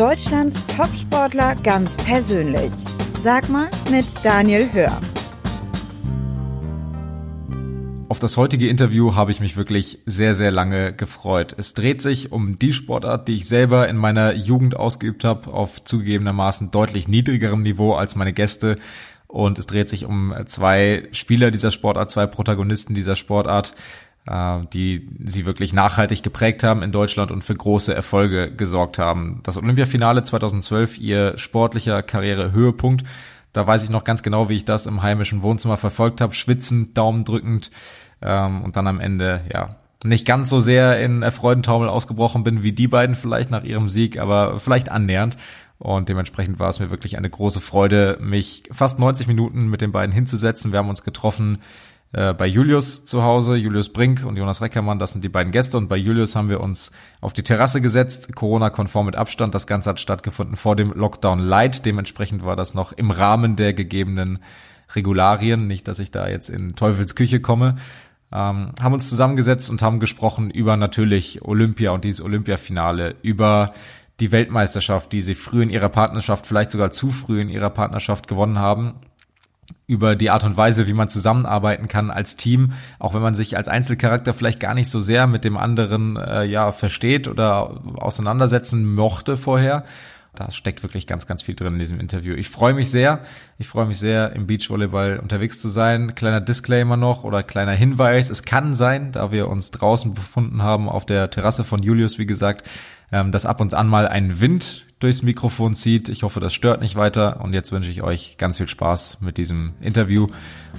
Deutschlands Topsportler ganz persönlich. Sag mal mit Daniel Hör. Auf das heutige Interview habe ich mich wirklich sehr, sehr lange gefreut. Es dreht sich um die Sportart, die ich selber in meiner Jugend ausgeübt habe, auf zugegebenermaßen deutlich niedrigerem Niveau als meine Gäste. Und es dreht sich um zwei Spieler dieser Sportart, zwei Protagonisten dieser Sportart, die sie wirklich nachhaltig geprägt haben in Deutschland und für große Erfolge gesorgt haben. Das Olympiafinale 2012, ihr sportlicher Karrierehöhepunkt. Da weiß ich noch ganz genau, wie ich das im heimischen Wohnzimmer verfolgt habe, schwitzend, Daumen drückend ähm, und dann am Ende, ja, nicht ganz so sehr in Freudentaumel ausgebrochen bin wie die beiden vielleicht nach ihrem Sieg, aber vielleicht annähernd. Und dementsprechend war es mir wirklich eine große Freude, mich fast 90 Minuten mit den beiden hinzusetzen. Wir haben uns getroffen äh, bei Julius zu Hause, Julius Brink und Jonas Reckermann, das sind die beiden Gäste. Und bei Julius haben wir uns auf die Terrasse gesetzt, Corona-konform mit Abstand. Das Ganze hat stattgefunden vor dem Lockdown Light. Dementsprechend war das noch im Rahmen der gegebenen Regularien. Nicht, dass ich da jetzt in Teufels Küche komme. Ähm, haben uns zusammengesetzt und haben gesprochen über natürlich Olympia und dieses Olympiafinale, über die Weltmeisterschaft, die sie früh in ihrer Partnerschaft, vielleicht sogar zu früh in ihrer Partnerschaft gewonnen haben, über die Art und Weise, wie man zusammenarbeiten kann als Team, auch wenn man sich als Einzelcharakter vielleicht gar nicht so sehr mit dem anderen äh, ja versteht oder auseinandersetzen mochte vorher. Da steckt wirklich ganz, ganz viel drin in diesem Interview. Ich freue mich sehr. Ich freue mich sehr, im Beachvolleyball unterwegs zu sein. Kleiner Disclaimer noch oder kleiner Hinweis. Es kann sein, da wir uns draußen befunden haben auf der Terrasse von Julius, wie gesagt, ähm, dass ab und an mal ein Wind durchs Mikrofon zieht. Ich hoffe, das stört nicht weiter. Und jetzt wünsche ich euch ganz viel Spaß mit diesem Interview.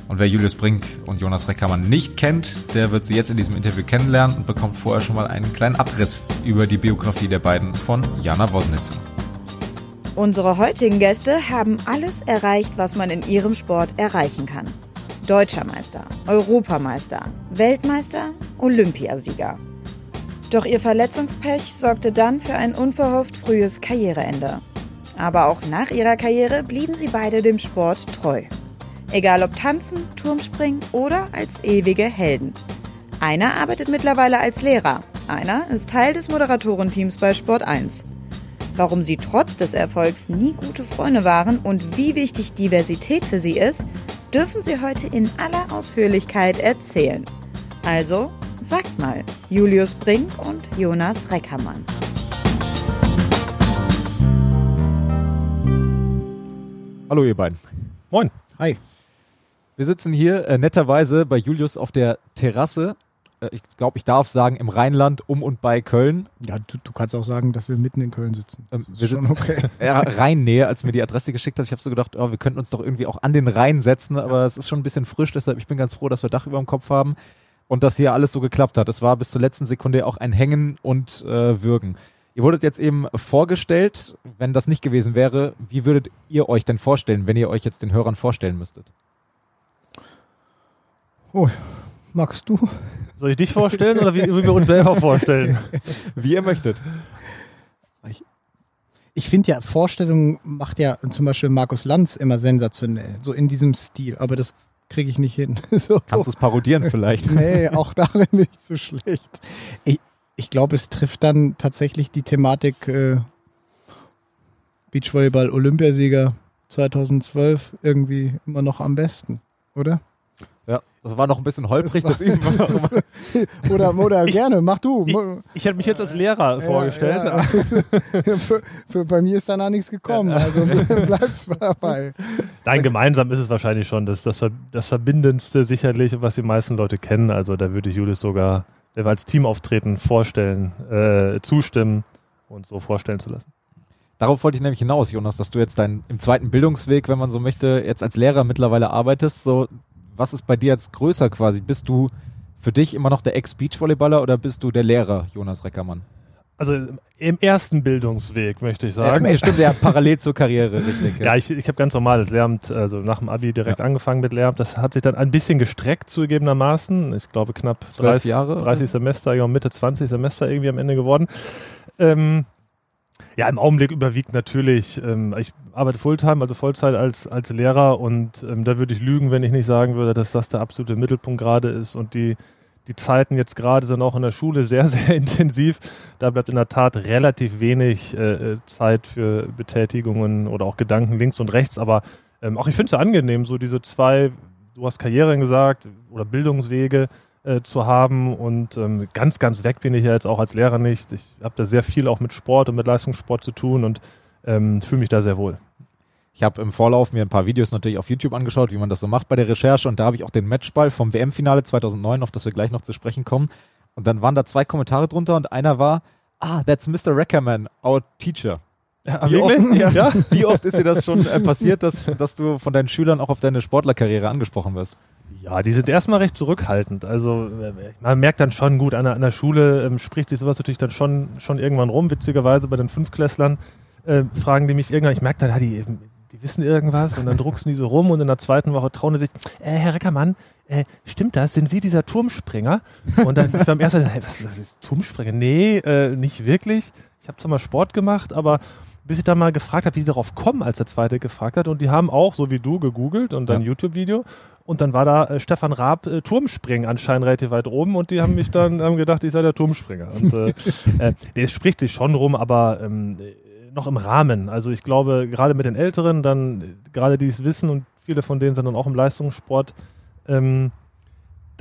Und wer Julius Brink und Jonas Reckermann nicht kennt, der wird sie jetzt in diesem Interview kennenlernen und bekommt vorher schon mal einen kleinen Abriss über die Biografie der beiden von Jana Wosnitzer. Unsere heutigen Gäste haben alles erreicht, was man in ihrem Sport erreichen kann. Deutscher Meister, Europameister, Weltmeister, Olympiasieger. Doch ihr Verletzungspech sorgte dann für ein unverhofft frühes Karriereende. Aber auch nach ihrer Karriere blieben sie beide dem Sport treu. Egal ob tanzen, Turmspringen oder als ewige Helden. Einer arbeitet mittlerweile als Lehrer, einer ist Teil des Moderatorenteams bei Sport 1. Warum sie trotz des Erfolgs nie gute Freunde waren und wie wichtig Diversität für sie ist, dürfen sie heute in aller Ausführlichkeit erzählen. Also Sagt mal, Julius Brink und Jonas Reckermann. Hallo ihr beiden. Moin. Hi. Wir sitzen hier äh, netterweise bei Julius auf der Terrasse. Äh, ich glaube, ich darf sagen, im Rheinland um und bei Köln. Ja, du, du kannst auch sagen, dass wir mitten in Köln sitzen. Ähm, wir sitzen okay. ja, Rheinnähe, als mir die Adresse geschickt hast. Ich habe so gedacht, oh, wir könnten uns doch irgendwie auch an den Rhein setzen, aber es ist schon ein bisschen frisch, deshalb ich bin ganz froh, dass wir Dach über dem Kopf haben und dass hier alles so geklappt hat. Es war bis zur letzten Sekunde auch ein Hängen und äh, Würgen. Ihr wurdet jetzt eben vorgestellt, wenn das nicht gewesen wäre, wie würdet ihr euch denn vorstellen, wenn ihr euch jetzt den Hörern vorstellen müsstet? Oh, magst du? Soll ich dich vorstellen oder wie, wie wir uns selber vorstellen? Wie ihr möchtet. Ich, ich finde ja, Vorstellungen macht ja zum Beispiel Markus Lanz immer sensationell, so in diesem Stil. Aber das kriege ich nicht hin. so. Kannst du es parodieren vielleicht? nee, auch darin bin ich zu schlecht. Ich, ich glaube, es trifft dann tatsächlich die Thematik äh, Beachvolleyball Olympiasieger 2012 irgendwie immer noch am besten, oder? Ja, das war noch ein bisschen holprig, das, das üben wir noch Oder, oder ich, gerne, mach du. Ich, ich hätte mich jetzt als Lehrer ja, vorgestellt. Ja. für, für, bei mir ist danach nichts gekommen, also bleib's dabei. Nein, gemeinsam ist es wahrscheinlich schon das, das, das Verbindendste sicherlich, was die meisten Leute kennen. Also da würde ich Julius sogar als Team auftreten, vorstellen, äh, zustimmen und so vorstellen zu lassen. Darauf wollte ich nämlich hinaus, Jonas, dass du jetzt dein, im zweiten Bildungsweg, wenn man so möchte, jetzt als Lehrer mittlerweile arbeitest. So, was ist bei dir jetzt größer quasi? Bist du für dich immer noch der Ex-Beachvolleyballer oder bist du der Lehrer, Jonas Reckermann? Also im ersten Bildungsweg, möchte ich sagen. Ja, stimmt, ja, parallel zur Karriere, richtig. Ja, ja ich, ich habe ganz normales Lehramt, also nach dem Abi direkt ja. angefangen mit Lehramt. Das hat sich dann ein bisschen gestreckt, zugegebenermaßen. Ich glaube, knapp 30 Jahre 30 Semester, ja, Mitte 20 Semester irgendwie am Ende geworden. Ähm, ja, im Augenblick überwiegt natürlich, ähm, ich arbeite Fulltime, also Vollzeit als, als Lehrer und ähm, da würde ich lügen, wenn ich nicht sagen würde, dass das der absolute Mittelpunkt gerade ist und die, die Zeiten jetzt gerade sind auch in der Schule sehr, sehr intensiv. da bleibt in der Tat relativ wenig äh, Zeit für Betätigungen oder auch Gedanken links und rechts. Aber ähm, auch ich finde es ja angenehm, so diese zwei, du hast Karrieren gesagt oder Bildungswege äh, zu haben und ähm, ganz, ganz weg bin ich ja jetzt auch als Lehrer nicht. Ich habe da sehr viel auch mit Sport und mit Leistungssport zu tun und ähm, fühle mich da sehr wohl. Ich habe im Vorlauf mir ein paar Videos natürlich auf YouTube angeschaut, wie man das so macht bei der Recherche und da habe ich auch den Matchball vom WM-Finale 2009, auf das wir gleich noch zu sprechen kommen. Und dann waren da zwei Kommentare drunter und einer war, ah, that's Mr. Reckerman, our teacher. Ja, wie, oft, ja, wie oft ist dir das schon äh, passiert, dass, dass du von deinen Schülern auch auf deine Sportlerkarriere angesprochen wirst? Ja, die sind erstmal recht zurückhaltend. Also äh, man merkt dann schon gut, an der, an der Schule ähm, spricht sich sowas natürlich dann schon, schon irgendwann rum. Witzigerweise bei den Fünfklässlern äh, fragen die mich irgendwann, ich merke dann, ja, die, die wissen irgendwas und dann drucksen die so rum und in der zweiten Woche trauen die sich, äh, Herr Reckermann, äh, stimmt das? Sind Sie dieser Turmspringer? Und dann ist beim ersten, hey, was, was ist Turmspringer? Nee, äh, nicht wirklich. Ich habe zwar mal Sport gemacht, aber bis ich dann mal gefragt habe, wie die darauf kommen, als der zweite gefragt hat. Und die haben auch, so wie du, gegoogelt und dann ja. YouTube-Video. Und dann war da äh, Stefan Raab äh, Turmspringen anscheinend relativ weit oben und die haben mich dann haben gedacht, ich sei der Turmspringer. Und äh, äh, der spricht sich schon rum, aber ähm, noch im Rahmen. Also ich glaube, gerade mit den Älteren, dann gerade die es wissen und viele von denen sind dann auch im Leistungssport, ähm,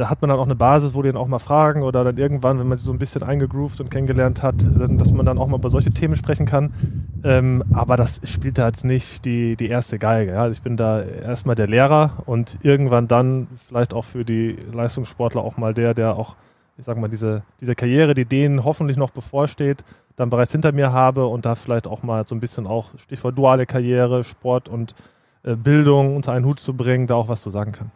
da hat man dann auch eine Basis, wo die dann auch mal fragen oder dann irgendwann, wenn man sie so ein bisschen eingegroovt und kennengelernt hat, dass man dann auch mal über solche Themen sprechen kann. Ähm, aber das spielt da jetzt nicht die, die erste Geige. Ja. Also ich bin da erstmal der Lehrer und irgendwann dann vielleicht auch für die Leistungssportler auch mal der, der auch, ich sag mal, diese, diese Karriere, die denen hoffentlich noch bevorsteht, dann bereits hinter mir habe und da vielleicht auch mal so ein bisschen auch Stichwort duale Karriere, Sport und äh, Bildung unter einen Hut zu bringen, da auch was zu sagen kann.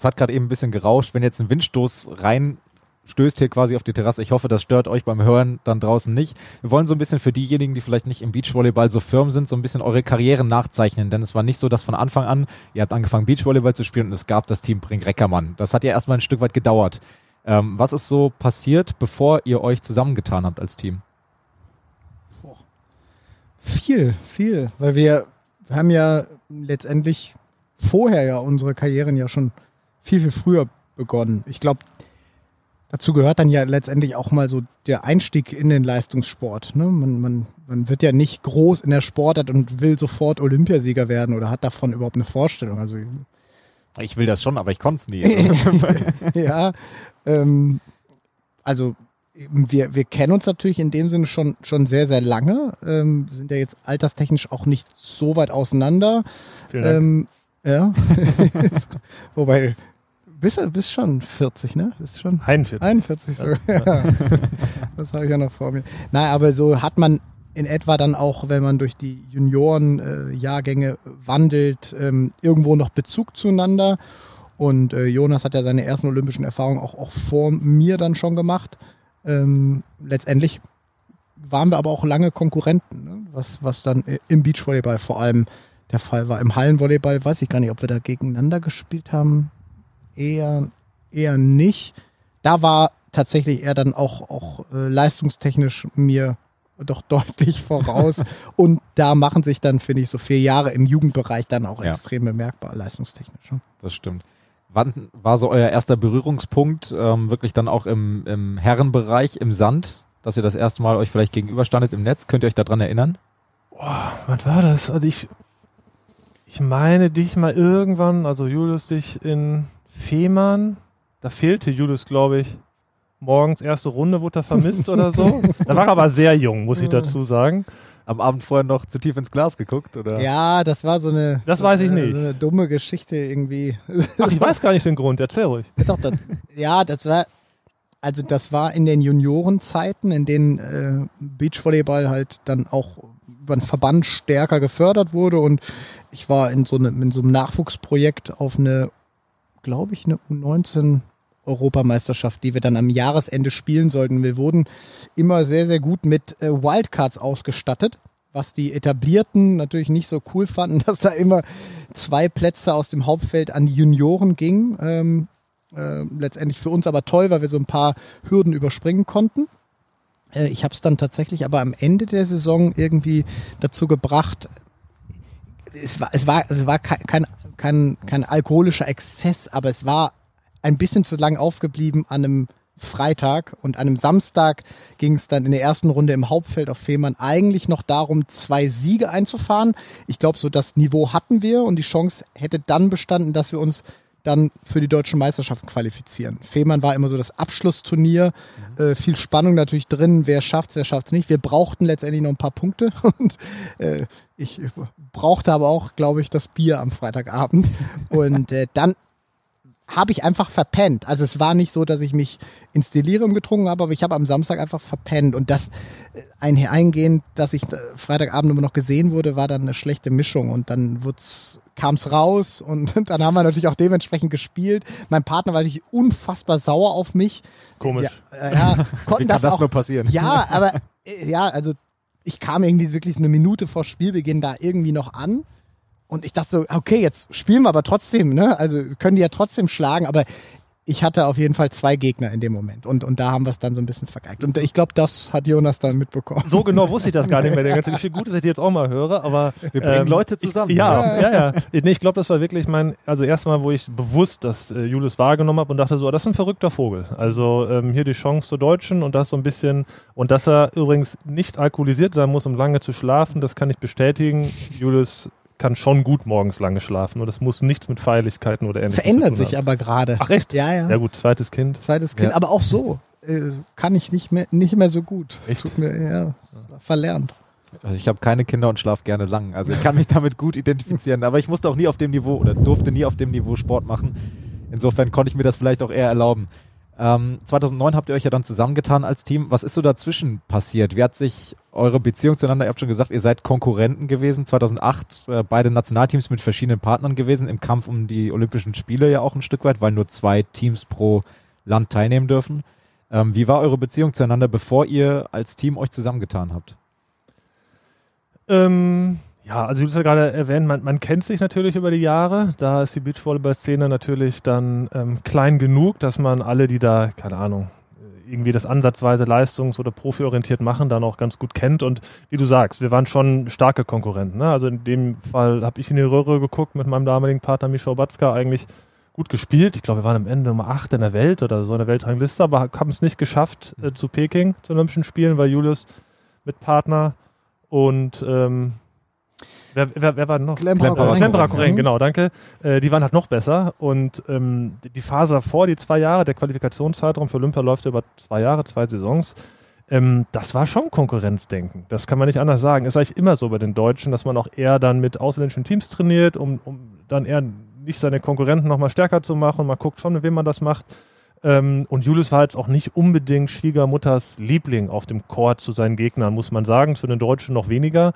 Es hat gerade eben ein bisschen gerauscht, wenn jetzt ein Windstoß rein stößt hier quasi auf die Terrasse. Ich hoffe, das stört euch beim Hören dann draußen nicht. Wir wollen so ein bisschen für diejenigen, die vielleicht nicht im Beachvolleyball so firm sind, so ein bisschen eure Karrieren nachzeichnen. Denn es war nicht so, dass von Anfang an, ihr habt angefangen Beachvolleyball zu spielen und es gab das Team Brink Reckermann. Das hat ja erstmal ein Stück weit gedauert. Ähm, was ist so passiert, bevor ihr euch zusammengetan habt als Team? Viel, viel. Weil wir haben ja letztendlich vorher ja unsere Karrieren ja schon viel, viel früher begonnen. Ich glaube, dazu gehört dann ja letztendlich auch mal so der Einstieg in den Leistungssport. Ne? Man, man, man wird ja nicht groß in der Sportart und will sofort Olympiasieger werden oder hat davon überhaupt eine Vorstellung. Also ich will das schon, aber ich konnte es nie. ja, ähm, also wir, wir kennen uns natürlich in dem Sinne schon, schon sehr, sehr lange. Ähm, sind ja jetzt alterstechnisch auch nicht so weit auseinander. Vielen Dank. Ähm, ja. Wobei, bist du bist schon 40, ne? Bist schon 41. 41 sogar. Ja. das habe ich ja noch vor mir. Nein, aber so hat man in etwa dann auch, wenn man durch die Junioren-Jahrgänge äh, wandelt, ähm, irgendwo noch Bezug zueinander. Und äh, Jonas hat ja seine ersten olympischen Erfahrungen auch, auch vor mir dann schon gemacht. Ähm, letztendlich waren wir aber auch lange Konkurrenten, ne? was, was dann im Beachvolleyball vor allem der Fall war. Im Hallenvolleyball weiß ich gar nicht, ob wir da gegeneinander gespielt haben. Eher, eher nicht. Da war tatsächlich er dann auch, auch äh, leistungstechnisch mir doch deutlich voraus. Und da machen sich dann, finde ich, so vier Jahre im Jugendbereich dann auch ja. extrem bemerkbar, leistungstechnisch. Das stimmt. Wann war so euer erster Berührungspunkt, ähm, wirklich dann auch im, im Herrenbereich, im Sand, dass ihr das erste Mal euch vielleicht gegenüberstandet im Netz? Könnt ihr euch daran erinnern? Boah, was war das? Also ich, ich meine dich mal irgendwann, also Julius dich in Fehmarn, da fehlte Julius, glaube ich, morgens erste Runde wurde er vermisst oder so. Da war er aber sehr jung, muss ich dazu sagen am Abend vorher noch zu tief ins Glas geguckt, oder? Ja, das war so eine. Das weiß ich nicht. So eine dumme Geschichte irgendwie. Ach, ich weiß gar nicht den Grund. Erzähl ruhig. Doch, das, ja, das war. Also das war in den Juniorenzeiten, in denen äh, Beachvolleyball halt dann auch über den Verband stärker gefördert wurde und ich war in so, eine, in so einem Nachwuchsprojekt auf eine, glaube ich, eine U19 Europameisterschaft, die wir dann am Jahresende spielen sollten. Wir wurden immer sehr, sehr gut mit äh, Wildcards ausgestattet, was die Etablierten natürlich nicht so cool fanden, dass da immer zwei Plätze aus dem Hauptfeld an die Junioren gingen. Ähm, äh, letztendlich für uns aber toll, weil wir so ein paar Hürden überspringen konnten. Äh, ich habe es dann tatsächlich aber am Ende der Saison irgendwie dazu gebracht, es war, es war, es war kein, kein, kein, alkoholischer Exzess, aber es war ein bisschen zu lang aufgeblieben an einem Freitag und an einem Samstag ging es dann in der ersten Runde im Hauptfeld auf Fehmarn eigentlich noch darum, zwei Siege einzufahren. Ich glaube, so das Niveau hatten wir und die Chance hätte dann bestanden, dass wir uns dann für die deutschen Meisterschaften qualifizieren. Fehmarn war immer so das Abschlussturnier, mhm. äh, viel Spannung natürlich drin, wer schafft's, wer schafft's nicht. Wir brauchten letztendlich noch ein paar Punkte und äh, ich brauchte aber auch, glaube ich, das Bier am Freitagabend und äh, dann habe ich einfach verpennt. Also es war nicht so, dass ich mich ins Delirium getrunken habe, aber ich habe am Samstag einfach verpennt. Und das äh, einhergehend, dass ich äh, Freitagabend immer noch gesehen wurde, war dann eine schlechte Mischung. Und dann kam es raus und dann haben wir natürlich auch dementsprechend gespielt. Mein Partner war natürlich unfassbar sauer auf mich. Komisch. Ja, äh, ja konnten Wie kann das, das auch, nur passieren? Ja, aber ja, also ich kam irgendwie wirklich so eine Minute vor Spielbeginn da irgendwie noch an und ich dachte so, okay, jetzt spielen wir aber trotzdem, ne? Also können die ja trotzdem schlagen, aber ich hatte auf jeden Fall zwei Gegner in dem Moment und, und da haben wir es dann so ein bisschen vergeigt. Und ich glaube, das hat Jonas dann mitbekommen. So genau wusste ich das gar nicht mehr. Der ganze Geschichte. Gut, dass ich die jetzt auch mal höre, aber. Wir bringen ähm, Leute zusammen. Ich, ja, ja, ja. Nee, ich glaube, das war wirklich mein, also erstmal, wo ich bewusst das äh, Julius wahrgenommen habe und dachte so, das ist ein verrückter Vogel. Also ähm, hier die Chance zur Deutschen und das so ein bisschen, und dass er übrigens nicht alkoholisiert sein muss, um lange zu schlafen, das kann ich bestätigen. Julius kann schon gut morgens lange schlafen und es muss nichts mit Feierlichkeiten oder ähnlichem Verändert sich aber gerade. Ach echt? Ja, ja. Ja gut, zweites Kind. Zweites Kind, Ja. aber auch so äh, kann ich nicht mehr, nicht mehr so gut. Es Echt? tut mir, ja, verlernt. Also ich habe keine Kinder und schlafe gerne lang. Also ich kann mich damit gut identifizieren. Aber ich musste auch nie auf dem Niveau oder durfte nie auf dem Niveau Sport machen. Insofern konnte ich mir das vielleicht auch eher erlauben. Ähm, 2009 habt ihr euch ja dann zusammengetan als Team. Was ist so dazwischen passiert? Wie hat sich eure Beziehung zueinander, ihr habt schon gesagt, ihr seid Konkurrenten gewesen. 2008 äh, beide Nationalteams mit verschiedenen Partnern gewesen, im Kampf um die Olympischen Spiele ja auch ein Stück weit, weil nur zwei Teams pro Land teilnehmen dürfen. Ähm, wie war eure Beziehung zueinander, bevor ihr als Team euch zusammengetan habt? Ähm, ja, also du hast ja gerade erwähnt, man, man kennt sich natürlich über die Jahre. Da ist die Beachvolleyball-Szene natürlich dann ähm, klein genug, dass man alle, die da, keine Ahnung, irgendwie das ansatzweise leistungs- oder profiorientiert machen, dann auch ganz gut kennt. Und wie du sagst, wir waren schon starke Konkurrenten. Ne? Also in dem Fall habe ich in die Röhre geguckt mit meinem damaligen Partner Michał Batzka eigentlich gut gespielt. Ich glaube, wir waren am Ende Nummer 8 in der Welt oder so in der Weltrangliste, aber haben es nicht geschafft äh, zu Peking, zu Olympischen Spielen, weil Julius mit Partner und ähm, wer, wer, wer war noch? Klemperer Klemperer, Koren. Klemperer Koren, Mhm. genau, danke. Äh, die waren halt noch besser und ähm, die- die Phase davor, die zwei Jahre, der Qualifikationszeitraum für Olympia läuft über zwei Jahre, zwei Saisons. Ähm, das war schon Konkurrenzdenken. Das kann man nicht anders sagen. Ist eigentlich immer so bei den Deutschen, dass man auch eher dann mit ausländischen Teams trainiert, um, um dann eher nicht seine Konkurrenten nochmal stärker zu machen. Man guckt schon, mit wem man das macht. Ähm, und Julius war jetzt auch nicht unbedingt Schwiegermutters Liebling auf dem Court zu seinen Gegnern, muss man sagen. Zu den Deutschen noch weniger.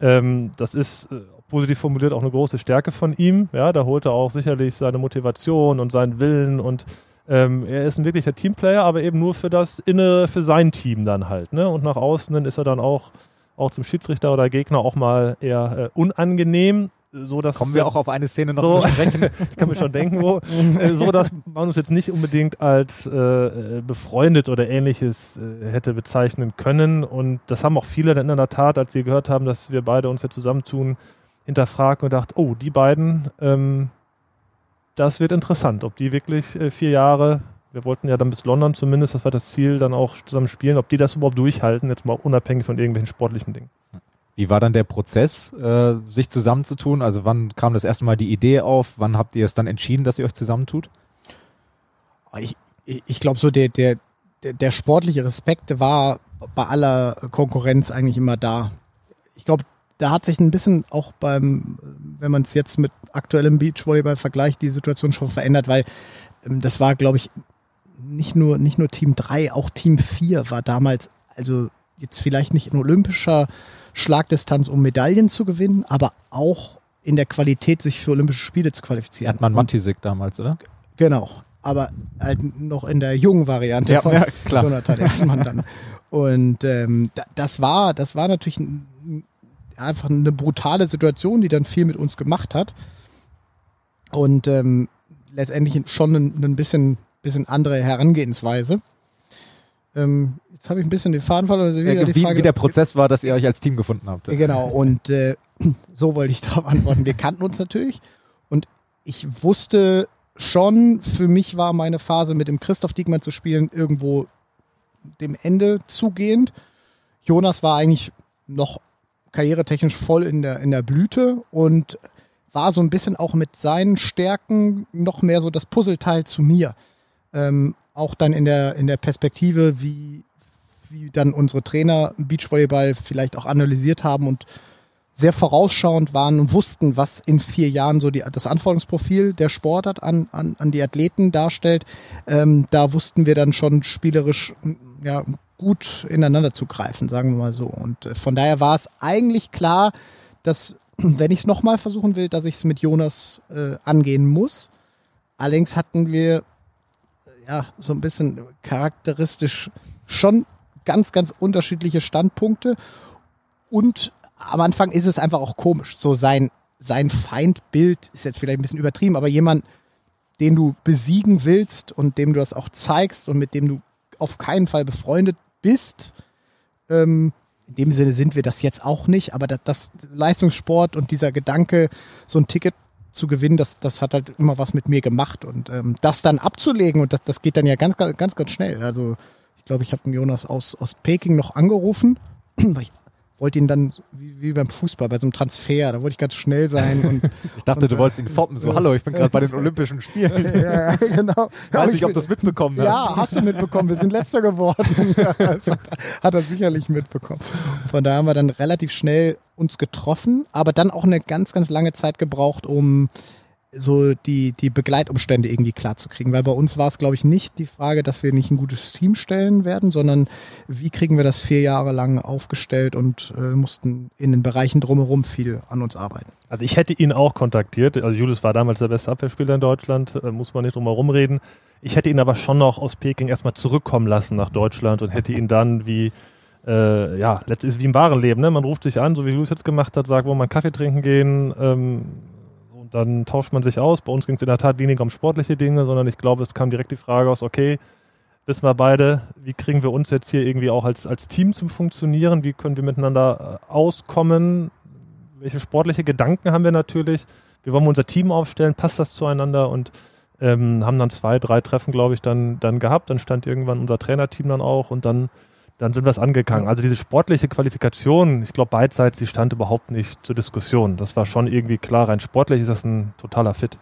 Ähm, das ist äh, positiv formuliert auch eine große Stärke von ihm. Ja, da holt er auch sicherlich seine Motivation und seinen Willen und ähm, er ist ein wirklicher Teamplayer, aber eben nur für das Innere, für sein Team dann halt. Ne? Und nach außen ist er dann auch, auch zum Schiedsrichter oder Gegner auch mal eher äh, unangenehm. So dass Kommen wir auch auf eine Szene noch So. zu sprechen? ich kann mir schon denken, wo, äh, so dass man uns jetzt nicht unbedingt als äh, äh, befreundet oder ähnliches äh, hätte bezeichnen können. Und das haben auch viele dann in der Tat, als sie gehört haben, dass wir beide uns jetzt zusammentun, hinterfragt und gedacht, oh, die beiden, ähm, das wird interessant, ob die wirklich äh, vier Jahre, wir wollten ja dann bis London zumindest, das war das Ziel, dann auch zusammen spielen, ob die das überhaupt durchhalten, jetzt mal unabhängig von irgendwelchen sportlichen Dingen. Wie war dann der Prozess, äh, sich zusammenzutun? Also wann kam das erste Mal die Idee auf? Wann habt ihr es dann entschieden, dass ihr euch zusammentut? Ich, ich, ich glaube so, der, der, der, der sportliche Respekt war bei aller Konkurrenz eigentlich immer da. Ich glaube, da hat sich ein bisschen auch beim, wenn man es jetzt mit aktuellem Beachvolleyball vergleicht, die Situation schon verändert, weil ähm, das war, glaube ich, nicht nur, nicht nur Team 3, auch Team 4 war damals, also jetzt vielleicht nicht in olympischer Schlagdistanz, um Medaillen zu gewinnen, aber auch in der Qualität, sich für Olympische Spiele zu qualifizieren. Erdmann Und- Mantisik damals, oder? Genau, aber halt noch in der jungen Variante Ja, von ja, klar. Jonathan Erdmann dann. Und ähm, da, das war, das war natürlich ein, einfach eine brutale Situation, die dann viel mit uns gemacht hat. Und ähm, letztendlich schon ein, ein bisschen, bisschen andere Herangehensweise. Ähm, jetzt habe ich ein bisschen den Faden verloren. Also Ja, wie, Frage- wie der Prozess war, dass ihr euch als Team gefunden habt. Genau, und äh, so wollte ich darauf antworten. Wir kannten uns natürlich und ich wusste schon, für mich war meine Phase mit dem Christoph Diekmann zu spielen irgendwo dem Ende zugehend. Jonas war eigentlich noch karrieretechnisch voll in der, in der Blüte und war so ein bisschen auch mit seinen Stärken noch mehr so das Puzzleteil zu mir. Ähm, auch dann in der, in der Perspektive, wie, wie dann unsere Trainer Beachvolleyball vielleicht auch analysiert haben und sehr vorausschauend waren und wussten, was in vier Jahren so die, das Anforderungsprofil der Sportart an, an, an die Athleten darstellt. Ähm, da wussten wir dann schon spielerisch ja, gut ineinander zu greifen, sagen wir mal so. Und äh, von daher war es eigentlich klar, dass, wenn ich es nochmal versuchen will, dass ich es mit Jonas äh, angehen muss. Allerdings hatten wir äh, ja so ein bisschen charakteristisch schon ganz, ganz unterschiedliche Standpunkte und am Anfang ist es einfach auch komisch. So sein, sein Feindbild ist jetzt vielleicht ein bisschen übertrieben, aber jemand, den du besiegen willst und dem du das auch zeigst und mit dem du auf keinen Fall befreundet bist, ähm, in dem Sinne sind wir das jetzt auch nicht, aber das, das Leistungssport und dieser Gedanke, so ein Ticket zu gewinnen, das, das hat halt immer was mit mir gemacht. Und ähm, das dann abzulegen, und das, das geht dann ja ganz, ganz, ganz schnell. Also glaube, ich habe Jonas aus, aus Peking noch angerufen, weil ich wollte ihn dann, wie, wie, beim Fußball, bei so einem Transfer, da wollte ich ganz schnell sein. Und, ich dachte, und, du wolltest ihn foppen, so, hallo, ich bin gerade bei den Olympischen Spielen. ja, genau. Weiß nicht, ob du das mitbekommen hast. Ja, hast du mitbekommen, wir sind letzter geworden. das hat, hat er sicherlich mitbekommen. Von daher haben wir dann relativ schnell uns getroffen, aber dann auch eine ganz, ganz lange Zeit gebraucht, um so die, die Begleitumstände irgendwie klar zu kriegen. Weil bei uns war es, glaube ich, nicht die Frage, dass wir nicht ein gutes Team stellen werden, sondern wie kriegen wir das vier Jahre lang aufgestellt und äh, mussten in den Bereichen drumherum viel an uns arbeiten. Also ich hätte ihn auch kontaktiert. Also Julius war damals der beste Abwehrspieler in Deutschland, äh, muss man nicht drum herum reden. Ich hätte ihn aber schon noch aus Peking erstmal zurückkommen lassen nach Deutschland und hätte ihn dann wie äh, ja, letztlich ist wie im wahren Leben. Ne? Man ruft sich an, so wie Julius jetzt gemacht hat, sagt, wo man Kaffee trinken gehen, ähm, dann tauscht man sich aus. Bei uns ging es in der Tat weniger um sportliche Dinge, sondern ich glaube, es kam direkt die Frage aus, okay, wissen wir beide, wie kriegen wir uns jetzt hier irgendwie auch als, als Team zum Funktionieren? Wie können wir miteinander äh, auskommen? Welche sportliche Gedanken haben wir natürlich? Wie wollen wir unser Team aufstellen? Passt das zueinander? Und ähm, haben dann zwei, drei Treffen, glaube ich, dann, dann gehabt. Dann stand irgendwann unser Trainerteam dann auch und dann dann sind wir es angegangen. Also diese sportliche Qualifikation, ich glaube beidseits, die stand überhaupt nicht zur Diskussion. Das war schon irgendwie klar, rein sportlich ist das ein totaler Fit.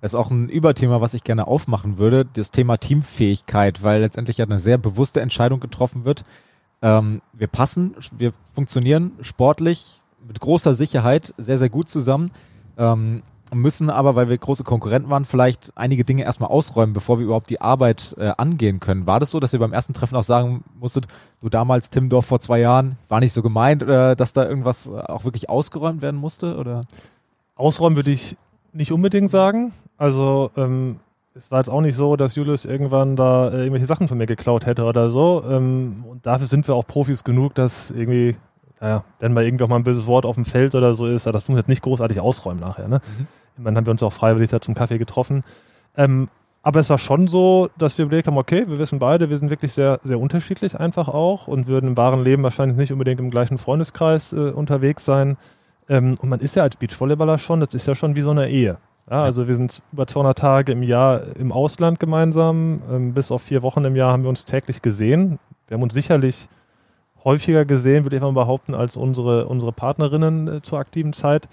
Das ist auch ein Überthema, was ich gerne aufmachen würde, das Thema Teamfähigkeit, weil letztendlich ja eine sehr bewusste Entscheidung getroffen wird. Ähm, wir passen, wir funktionieren sportlich mit großer Sicherheit sehr, sehr gut zusammen. Ähm, müssen aber, weil wir große Konkurrenten waren, vielleicht einige Dinge erstmal ausräumen, bevor wir überhaupt die Arbeit äh, angehen können. War das so, dass ihr beim ersten Treffen auch sagen musstet, du damals Timdorf vor zwei Jahren, war nicht so gemeint, äh, dass da irgendwas äh, auch wirklich ausgeräumt werden musste? Oder? Ausräumen würde ich nicht unbedingt sagen. Also ähm, es war jetzt auch nicht so, dass Julius irgendwann da äh, irgendwelche Sachen von mir geklaut hätte oder so. Ähm, und dafür sind wir auch Profis genug, dass irgendwie naja, wenn mal irgendwie auch mal ein böses Wort auf dem Feld oder so ist, das muss man jetzt nicht großartig ausräumen nachher. Ne? Mhm. Dann haben wir uns auch freiwillig da zum Kaffee getroffen. Ähm, aber es war schon so, dass wir überlegt haben, okay, wir wissen beide, wir sind wirklich sehr, sehr unterschiedlich einfach auch und würden im wahren Leben wahrscheinlich nicht unbedingt im gleichen Freundeskreis äh, unterwegs sein. Ähm, und man ist ja als Beachvolleyballer schon, das ist ja schon wie so eine Ehe. Ja, also wir sind über 200 Tage im Jahr im Ausland gemeinsam. Ähm, bis auf vier Wochen im Jahr haben wir uns täglich gesehen. Wir haben uns sicherlich häufiger gesehen, würde ich mal behaupten, als unsere, unsere Partnerinnen äh, zur aktiven Zeit.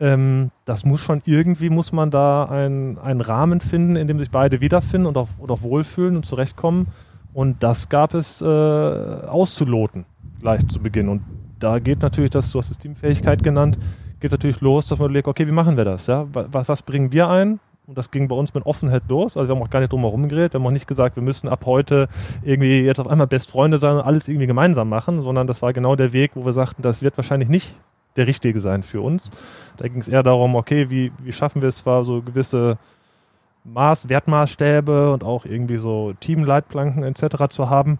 Ähm, das muss schon irgendwie, muss man da ein, einen Rahmen finden, in dem sich beide wiederfinden und auch, und auch wohlfühlen und zurechtkommen. Und das gab es äh, auszuloten, gleich zu Beginn. Und da geht natürlich das, du hast es Teamfähigkeit genannt, geht es natürlich los, dass man überlegt, okay, wie machen wir das? Ja? Was, was bringen wir ein? Und das ging bei uns mit Offenheit los. Also wir haben auch gar nicht drum herum geredet. Wir haben auch nicht gesagt, wir müssen ab heute irgendwie jetzt auf einmal Best Freunde sein und alles irgendwie gemeinsam machen, sondern das war genau der Weg, wo wir sagten, das wird wahrscheinlich nicht der richtige sein für uns. Da ging es eher darum, okay, wie, wie schaffen wir es zwar so gewisse Maß, Wertmaßstäbe und auch irgendwie so Teamleitplanken etc. zu haben,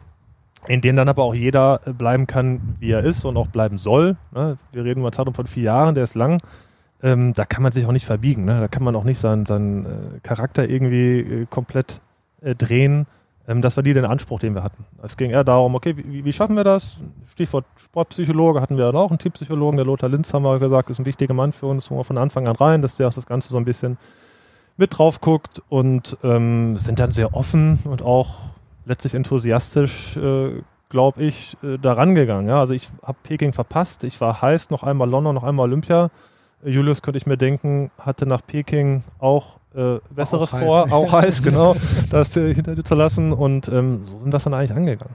in denen dann aber auch jeder bleiben kann, wie er ist und auch bleiben soll. Ne? Wir reden über einen Zeitraum von vier Jahren, der ist lang ähm, da kann man sich auch nicht verbiegen. Ne? Da kann man auch nicht seinen, seinen äh, Charakter irgendwie äh, komplett äh, drehen. Ähm, das war die der Anspruch, den wir hatten. Es ging eher darum, okay, wie, wie, schaffen wir das? Stichwort Sportpsychologe hatten wir dann auch einen Teampsychologen, der Lothar Linz haben wir gesagt, ist ein wichtiger Mann für uns, wo wir von Anfang an rein, dass der auch das Ganze so ein bisschen mit drauf guckt und ähm, sind dann sehr offen und auch letztlich enthusiastisch, äh, glaube ich, äh, daran gegangen. Ja? Also ich habe Peking verpasst, ich war heiß, noch einmal London, noch einmal Olympia. Julius, könnte ich mir denken, hatte nach Peking auch äh, Besseres auch vor, heiß. auch heiß, genau, das äh, hinter dir zu lassen und ähm, so sind das dann eigentlich angegangen.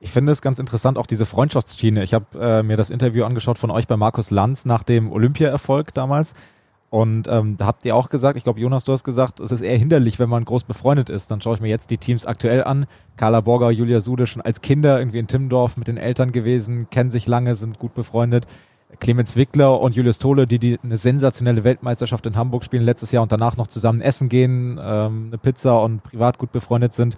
Ich finde es ganz interessant, auch diese Freundschaftsschiene. Ich habe äh, mir das Interview angeschaut von euch bei Markus Lanz nach dem Olympia-Erfolg damals. Und ähm, da habt ihr auch gesagt, ich glaube, Jonas, du hast gesagt, es ist eher hinderlich, wenn man groß befreundet ist. Dann schaue ich mir jetzt die Teams aktuell an. Carla Borger, Julia Sude schon als Kinder irgendwie in Timmendorf mit den Eltern gewesen, kennen sich lange, sind gut befreundet. Clemens Wickler und Julius Tole, die, die eine sensationelle Weltmeisterschaft in Hamburg spielen letztes Jahr und danach noch zusammen essen gehen, ähm, eine Pizza und privat gut befreundet sind.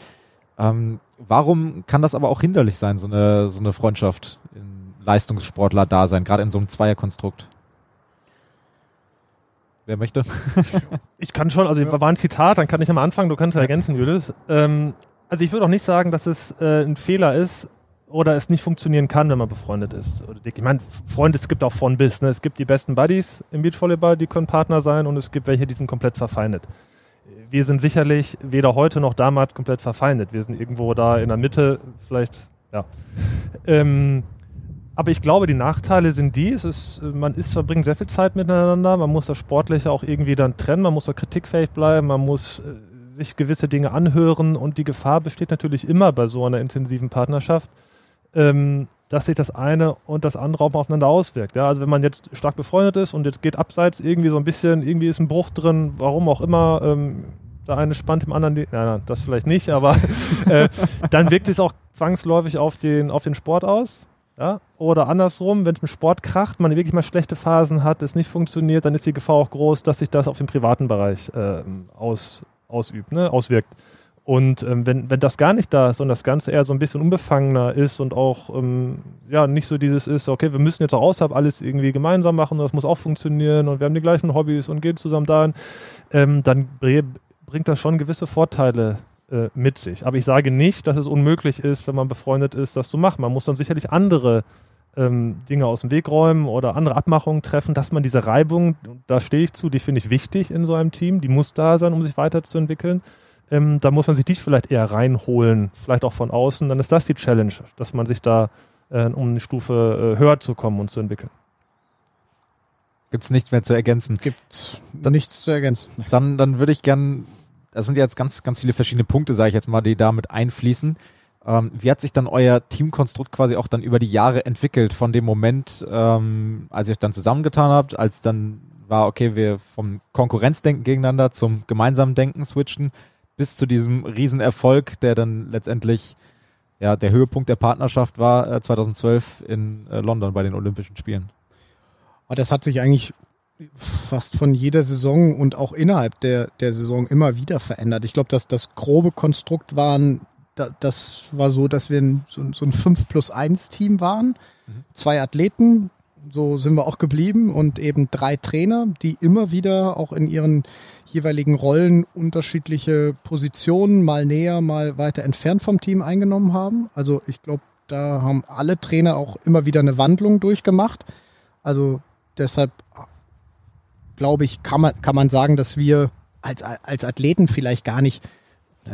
Ähm, warum kann das aber auch hinderlich sein, so eine, so eine Freundschaft in Leistungssportler da sein, gerade in so einem Zweierkonstrukt? Wer möchte? ich kann schon, also ja. war ein Zitat, dann kann ich am Anfang, du kannst ja ergänzen, Julius. Ähm, also ich würde auch nicht sagen, dass es äh, ein Fehler ist oder es nicht funktionieren kann, wenn man befreundet ist. Ich meine, Freunde, es gibt auch von bis. Ne? Es gibt die besten Buddies im Beachvolleyball, die können Partner sein und es gibt welche, die sind komplett verfeindet. Wir sind sicherlich weder heute noch damals komplett verfeindet. Wir sind irgendwo da in der Mitte, vielleicht, ja. Ähm, aber ich glaube, die Nachteile sind die, es ist, man ist, verbringt sehr viel Zeit miteinander, man muss das Sportliche auch irgendwie dann trennen, man muss auch kritikfähig bleiben, man muss äh, sich gewisse Dinge anhören und die Gefahr besteht natürlich immer bei so einer intensiven Partnerschaft, ähm, dass sich das eine und das andere auch aufeinander auswirkt. Ja? Also wenn man jetzt stark befreundet ist und jetzt geht abseits irgendwie so ein bisschen, irgendwie ist ein Bruch drin, warum auch immer, ähm, der eine spannt dem anderen die, nein, nein, das vielleicht nicht, aber äh, dann wirkt es auch zwangsläufig auf den, auf den Sport aus. Ja? Oder andersrum, wenn es im Sport kracht, man wirklich mal schlechte Phasen hat, es nicht funktioniert, dann ist die Gefahr auch groß, dass sich das auf den privaten Bereich äh, aus, ausübt, ne? auswirkt. Und ähm, wenn, wenn das gar nicht da ist und das Ganze eher so ein bisschen unbefangener ist und auch ähm, ja nicht so dieses ist, okay, wir müssen jetzt auch außerhalb alles irgendwie gemeinsam machen, das muss auch funktionieren und wir haben die gleichen Hobbys und gehen zusammen dahin, ähm, dann bringt das schon gewisse Vorteile äh, mit sich. Aber ich sage nicht, dass es unmöglich ist, wenn man befreundet ist, das zu machen. Man muss dann sicherlich andere ähm, Dinge aus dem Weg räumen oder andere Abmachungen treffen, dass man diese Reibung, da stehe ich zu, die finde ich wichtig in so einem Team, die muss da sein, um sich weiterzuentwickeln. Ähm, da muss man sich die vielleicht eher reinholen, vielleicht auch von außen. Dann ist das die Challenge, dass man sich da, äh, um eine Stufe äh, höher zu kommen und zu entwickeln. Gibt es nichts mehr zu ergänzen? Gibt nichts zu ergänzen. Dann, dann würde ich gern das sind jetzt ganz, ganz viele verschiedene Punkte, sage ich jetzt mal, die damit einfließen. Ähm, wie hat sich dann euer Teamkonstrukt quasi auch dann über die Jahre entwickelt von dem Moment, ähm, als ihr euch dann zusammengetan habt, als dann war, okay, wir vom Konkurrenzdenken gegeneinander zum gemeinsamen Denken switchen, bis zu diesem Riesenerfolg, der dann letztendlich ja der Höhepunkt der Partnerschaft war äh, 2012 in äh, London bei den Olympischen Spielen. Das hat sich eigentlich fast von jeder Saison und auch innerhalb der, der Saison immer wieder verändert. Ich glaube, dass das grobe Konstrukt waren, das war so, dass wir so, ein 5 plus 1 Team waren. Mhm. Zwei Athleten, so sind wir auch geblieben und eben drei Trainer, die immer wieder auch in ihren jeweiligen Rollen unterschiedliche Positionen mal näher, mal weiter entfernt vom Team eingenommen haben. Also ich glaube, da haben alle Trainer auch immer wieder eine Wandlung durchgemacht. Also deshalb glaube ich, kann man, kann man sagen, dass wir als, als Athleten vielleicht gar nicht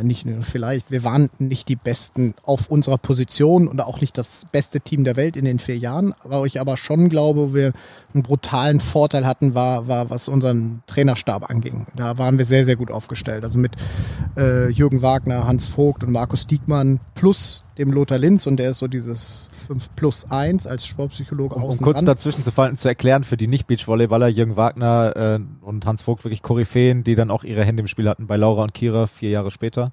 nicht nur vielleicht, wir waren nicht die Besten auf unserer Position und auch nicht das beste Team der Welt in den vier Jahren, aber ich aber schon glaube, wir einen brutalen Vorteil hatten, war, war was unseren Trainerstab anging. Da waren wir sehr, sehr gut aufgestellt. Also mit äh, Jürgen Wagner, Hans Vogt und Markus Diekmann plus dem Lothar Linz und der ist so dieses 5 plus 1 als Sportpsychologe um, um kurz ran. dazwischen zu fallen, zu erklären für die Nicht-Beachvolleyballer, Jürgen Wagner äh, und Hans Vogt wirklich Koryphäen, die dann auch ihre Hände im Spiel hatten bei Laura und Kira vier Jahre später.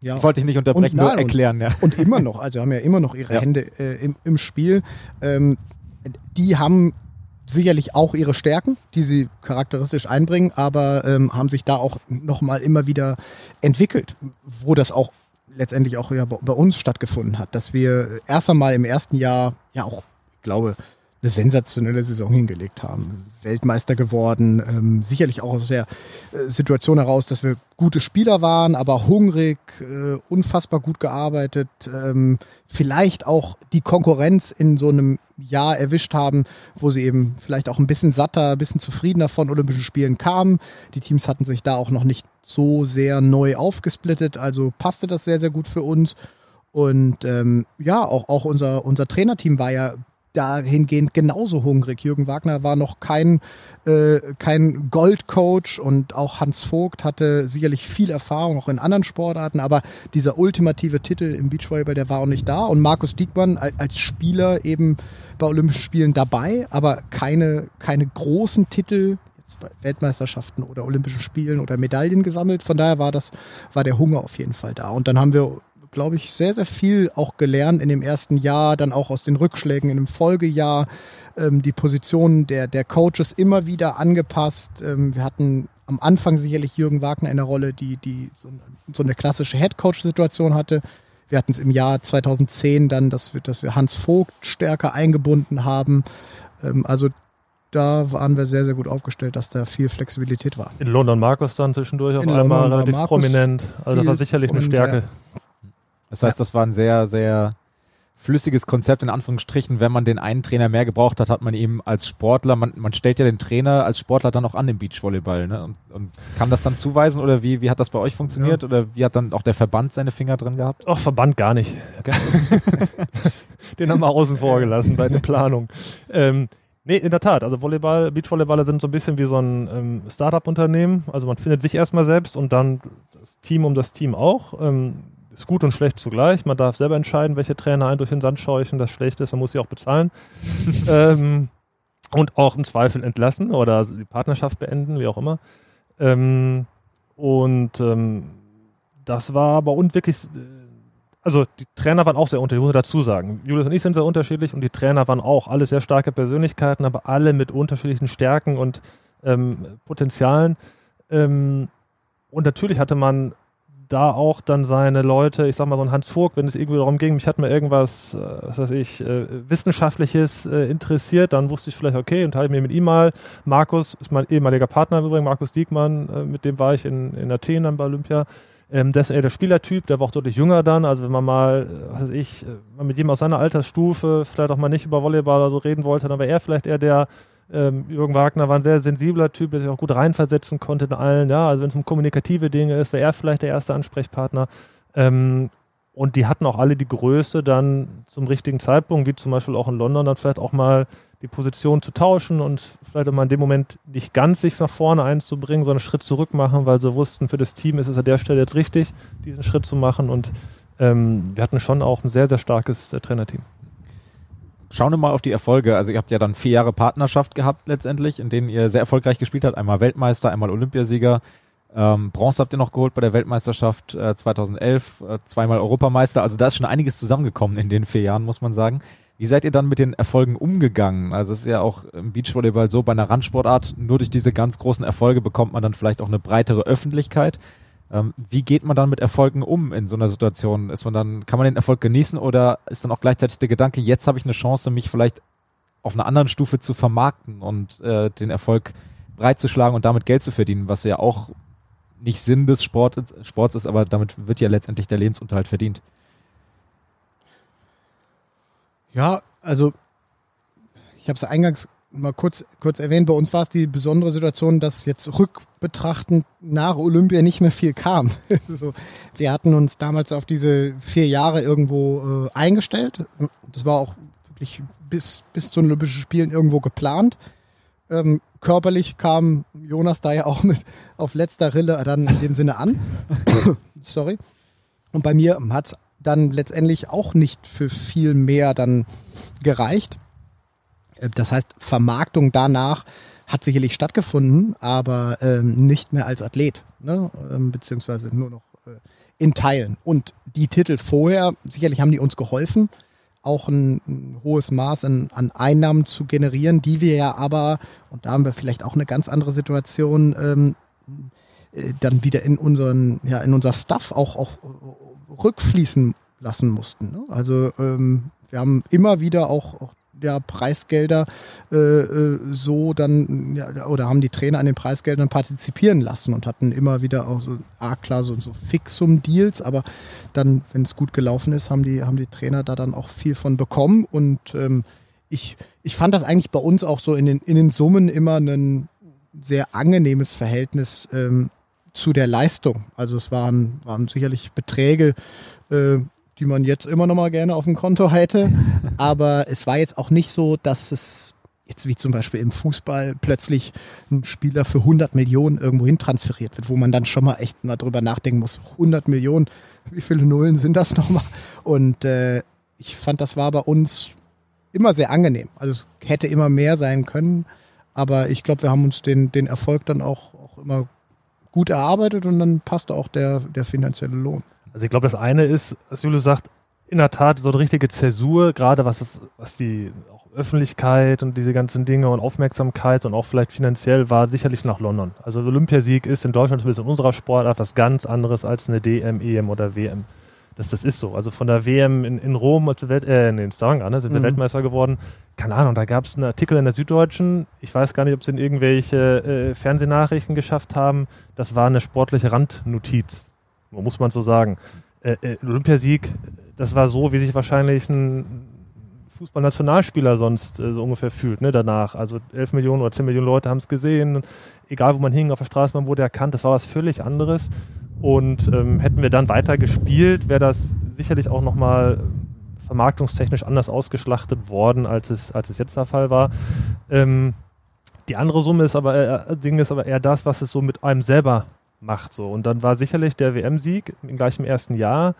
Ja. Ich wollte dich nicht unterbrechen, und, nur erklären. Und, ja. und immer noch, also haben ja immer noch ihre ja. Hände äh, im, im Spiel. Ähm, die haben sicherlich auch ihre Stärken, die sie charakteristisch einbringen, aber ähm, haben sich da auch nochmal immer wieder entwickelt, wo das auch letztendlich auch ja bei uns stattgefunden hat, dass wir erst einmal im ersten Jahr ja auch, ich glaube, eine sensationelle Saison hingelegt haben. Weltmeister geworden, ähm, sicherlich auch aus der äh, Situation heraus, dass wir gute Spieler waren, aber hungrig, äh, unfassbar gut gearbeitet, ähm, vielleicht auch die Konkurrenz in so einem Jahr erwischt haben, wo sie eben vielleicht auch ein bisschen satter, ein bisschen zufriedener von Olympischen Spielen kamen. Die Teams hatten sich da auch noch nicht so sehr neu aufgesplittet, also passte das sehr, sehr gut für uns. Und ähm, ja, auch, auch unser, unser Trainerteam war ja dahingehend genauso hungrig. Jürgen Wagner war noch kein, äh, kein Goldcoach und auch Hans Vogt hatte sicherlich viel Erfahrung auch in anderen Sportarten, aber dieser ultimative Titel im Beachvolleyball, der war auch nicht da. Und Markus Diekmann als Spieler eben bei Olympischen Spielen dabei, aber keine, keine großen Titel jetzt bei Weltmeisterschaften oder Olympischen Spielen oder Medaillen gesammelt. Von daher war das, war der Hunger auf jeden Fall da. Und dann haben wir glaube ich, sehr, sehr viel auch gelernt in dem ersten Jahr, dann auch aus den Rückschlägen in dem Folgejahr, ähm, die Positionen der, der Coaches immer wieder angepasst. Ähm, wir hatten am Anfang sicherlich Jürgen Wagner in der Rolle, die, die so, so eine klassische Head-Coach-Situation hatte. Wir hatten es im Jahr 2010 dann, dass wir, dass wir Hans Vogt stärker eingebunden haben. Ähm, also da waren wir sehr, sehr gut aufgestellt, dass da viel Flexibilität war. In London Markus dann zwischendurch auf in einmal London relativ Markus prominent. Also das war sicherlich eine Stärke. Ja. Das heißt, das war ein sehr, sehr flüssiges Konzept in Anführungsstrichen. Wenn man den einen Trainer mehr gebraucht hat, hat man ihm als Sportler, man, man stellt ja den Trainer als Sportler dann auch an den Beachvolleyball ne? und, und kann das dann zuweisen oder wie, wie hat das bei euch funktioniert ja. oder wie hat dann auch der Verband seine Finger drin gehabt? Ach, Verband gar nicht. Okay. den haben wir außen vor gelassen bei der Planung. Ähm, Nee, in der Tat. Also Volleyball, Beachvolleyballer sind so ein bisschen wie so ein ähm, Startup-Unternehmen. Also man findet sich erstmal selbst und dann das Team um das Team auch. Ähm, ist gut und schlecht zugleich. Man darf selber entscheiden, welche Trainer einen durch den Sand scheuchen. Das Schlechte ist, man muss sie auch bezahlen. ähm, und auch im Zweifel entlassen oder die Partnerschaft beenden, wie auch immer. Ähm, und ähm, das war bei uns wirklich, also die Trainer waren auch sehr unterschiedlich, muss ich dazu sagen. Julius und ich sind sehr unterschiedlich und die Trainer waren auch alle sehr starke Persönlichkeiten, aber alle mit unterschiedlichen Stärken und ähm, Potenzialen. Ähm, und natürlich hatte man da auch dann seine Leute, ich sag mal so ein Hans Vogt, wenn es irgendwie darum ging, mich hat mir irgendwas, äh, was weiß ich, äh, Wissenschaftliches äh, interessiert, dann wusste ich vielleicht, okay, und mir mit ihm mal. Markus ist mein ehemaliger Partner im Übrigen, Markus Diekmann, mit dem war ich in, in Athen dann bei Olympia. Ähm, der ist eher der Spielertyp, der war auch deutlich jünger dann. Also wenn man mal, was weiß ich, mit jemandem aus seiner Altersstufe vielleicht auch mal nicht über Volleyball oder so reden wollte, dann war er vielleicht eher der, ähm, Jürgen Wagner war ein sehr sensibler Typ, der sich auch gut reinversetzen konnte in allen. Ja, also wenn es um kommunikative Dinge ist, wäre er vielleicht der erste Ansprechpartner. Ähm, und die hatten auch alle die Größe, dann zum richtigen Zeitpunkt, wie zum Beispiel auch in London, dann vielleicht auch mal die Position zu tauschen und vielleicht auch mal in dem Moment nicht ganz sich nach vorne einzubringen, sondern einen Schritt zurück machen, weil sie wussten, für das Team ist es an der Stelle jetzt richtig, diesen Schritt zu machen. Und ähm, wir hatten schon auch ein sehr, sehr starkes äh, Trainerteam. Schauen wir mal auf die Erfolge. Also ihr habt ja dann vier Jahre Partnerschaft gehabt letztendlich, in denen ihr sehr erfolgreich gespielt habt. Einmal Weltmeister, einmal Olympiasieger. Ähm, Bronze habt ihr noch geholt bei der Weltmeisterschaft äh, 2011, äh, zweimal Europameister. Also da ist schon einiges zusammengekommen in den vier Jahren, muss man sagen. Wie seid ihr dann mit den Erfolgen umgegangen? Also es ist ja auch im Beachvolleyball so, bei einer Randsportart, nur durch diese ganz großen Erfolge bekommt man dann vielleicht auch eine breitere Öffentlichkeit. Ähm, wie geht man dann mit Erfolgen um in so einer Situation? Ist man dann, kann man den Erfolg genießen oder ist dann auch gleichzeitig der Gedanke, jetzt habe ich eine Chance, mich vielleicht auf einer anderen Stufe zu vermarkten und äh, den Erfolg breitzuschlagen und damit Geld zu verdienen, was ja auch nicht Sinn des Sport, Sports ist, aber damit wird ja letztendlich der Lebensunterhalt verdient. Ja, also ich habe es eingangs mal kurz, kurz erwähnt, bei uns war es die besondere Situation, dass jetzt rückbetrachtend nach Olympia nicht mehr viel kam. so, wir hatten uns damals auf diese vier Jahre irgendwo äh, eingestellt. Das war auch wirklich bis, bis zu den Olympischen Spielen irgendwo geplant. Ähm, körperlich kam Jonas da ja auch mit auf letzter Rille dann in dem Sinne an. Sorry. Und bei mir hat es dann letztendlich auch nicht für viel mehr dann gereicht. Äh, das heißt, Vermarktung danach hat sicherlich stattgefunden, aber ähm, nicht mehr als Athlet, ne? ähm, beziehungsweise nur noch äh, in Teilen. Und die Titel vorher, sicherlich haben die uns geholfen, auch ein, ein hohes Maß an, an, Einnahmen zu generieren, die wir ja aber, und da haben wir vielleicht auch eine ganz andere Situation, ähm, äh, dann wieder in unseren, ja, in unser Stuff auch, auch rückfließen lassen mussten. Ne? Also ähm, wir haben immer wieder auch, auch ja Preisgelder äh, äh, so dann ja, oder haben die Trainer an den Preisgeldern partizipieren lassen und hatten immer wieder auch so A-Klasse und so Fixum-Deals, aber dann, wenn es gut gelaufen ist, haben die, haben die Trainer da dann auch viel von bekommen und ähm, ich, ich fand das eigentlich bei uns auch so in den, in den Summen immer ein sehr angenehmes Verhältnis ähm, zu der Leistung. Also es waren, waren sicherlich Beträge, äh, die man jetzt immer noch mal gerne auf dem Konto hätte. Aber es war jetzt auch nicht so, dass es jetzt wie zum Beispiel im Fußball plötzlich ein Spieler für 100 Millionen irgendwo hin transferiert wird, wo man dann schon mal echt mal drüber nachdenken muss. 100 Millionen, wie viele Nullen sind das nochmal? Und äh, ich fand, das war bei uns immer sehr angenehm. Also es hätte immer mehr sein können, aber ich glaube, wir haben uns den, den Erfolg dann auch, auch immer gut erarbeitet und dann passte auch der, der finanzielle Lohn. Also ich glaube, das eine ist, was Julius sagt, in der Tat so eine richtige Zäsur, gerade was es, was die Öffentlichkeit und diese ganzen Dinge und Aufmerksamkeit und auch vielleicht finanziell war sicherlich nach London. Also Olympiasieg ist in Deutschland zumindest in unserer Sportart was ganz anderes als eine DM, EM oder WM. Das, das ist so. Also von der WM in, in Rom, als Welt, äh, in Stavanger, ne, sind wir mhm. Weltmeister geworden. Keine Ahnung, da gab es einen Artikel in der Süddeutschen. Ich weiß gar nicht, ob sie in irgendwelche äh, Fernsehnachrichten geschafft haben. Das war eine sportliche Randnotiz muss man so sagen. Äh, äh, Olympiasieg, das war so, wie sich wahrscheinlich ein Fußballnationalspieler sonst äh, so ungefähr fühlt, ne, danach. Also 11 Millionen oder 10 Millionen Leute haben es gesehen. Egal, wo man hing, auf der Straße, man wurde erkannt. Das war was völlig anderes. Und ähm, hätten wir dann weiter gespielt, wäre das sicherlich auch nochmal vermarktungstechnisch anders ausgeschlachtet worden, als es, als es jetzt der Fall war. Ähm, die andere Summe ist aber, äh, Ding ist aber eher das, was es so mit einem selber macht. So. Und dann war sicherlich der WM-Sieg im ersten Jahr,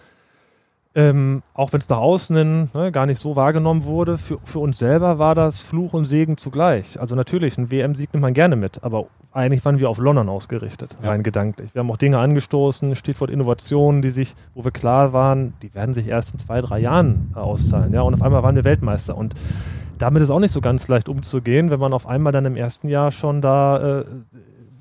ähm, auch wenn es nach außen ne, gar nicht so wahrgenommen wurde, für, für uns selber war das Fluch und Segen zugleich. Also natürlich, einen WM-Sieg nimmt man gerne mit, aber eigentlich waren wir auf London ausgerichtet, ja. rein gedanklich. Wir haben auch Dinge angestoßen, Stichwort Innovationen, die sich, wo wir klar waren, die werden sich erst in zwei, drei Jahren äh, auszahlen. Ja? Und auf einmal waren wir Weltmeister. Und damit ist auch nicht so ganz leicht umzugehen, wenn man auf einmal dann im ersten Jahr schon da äh,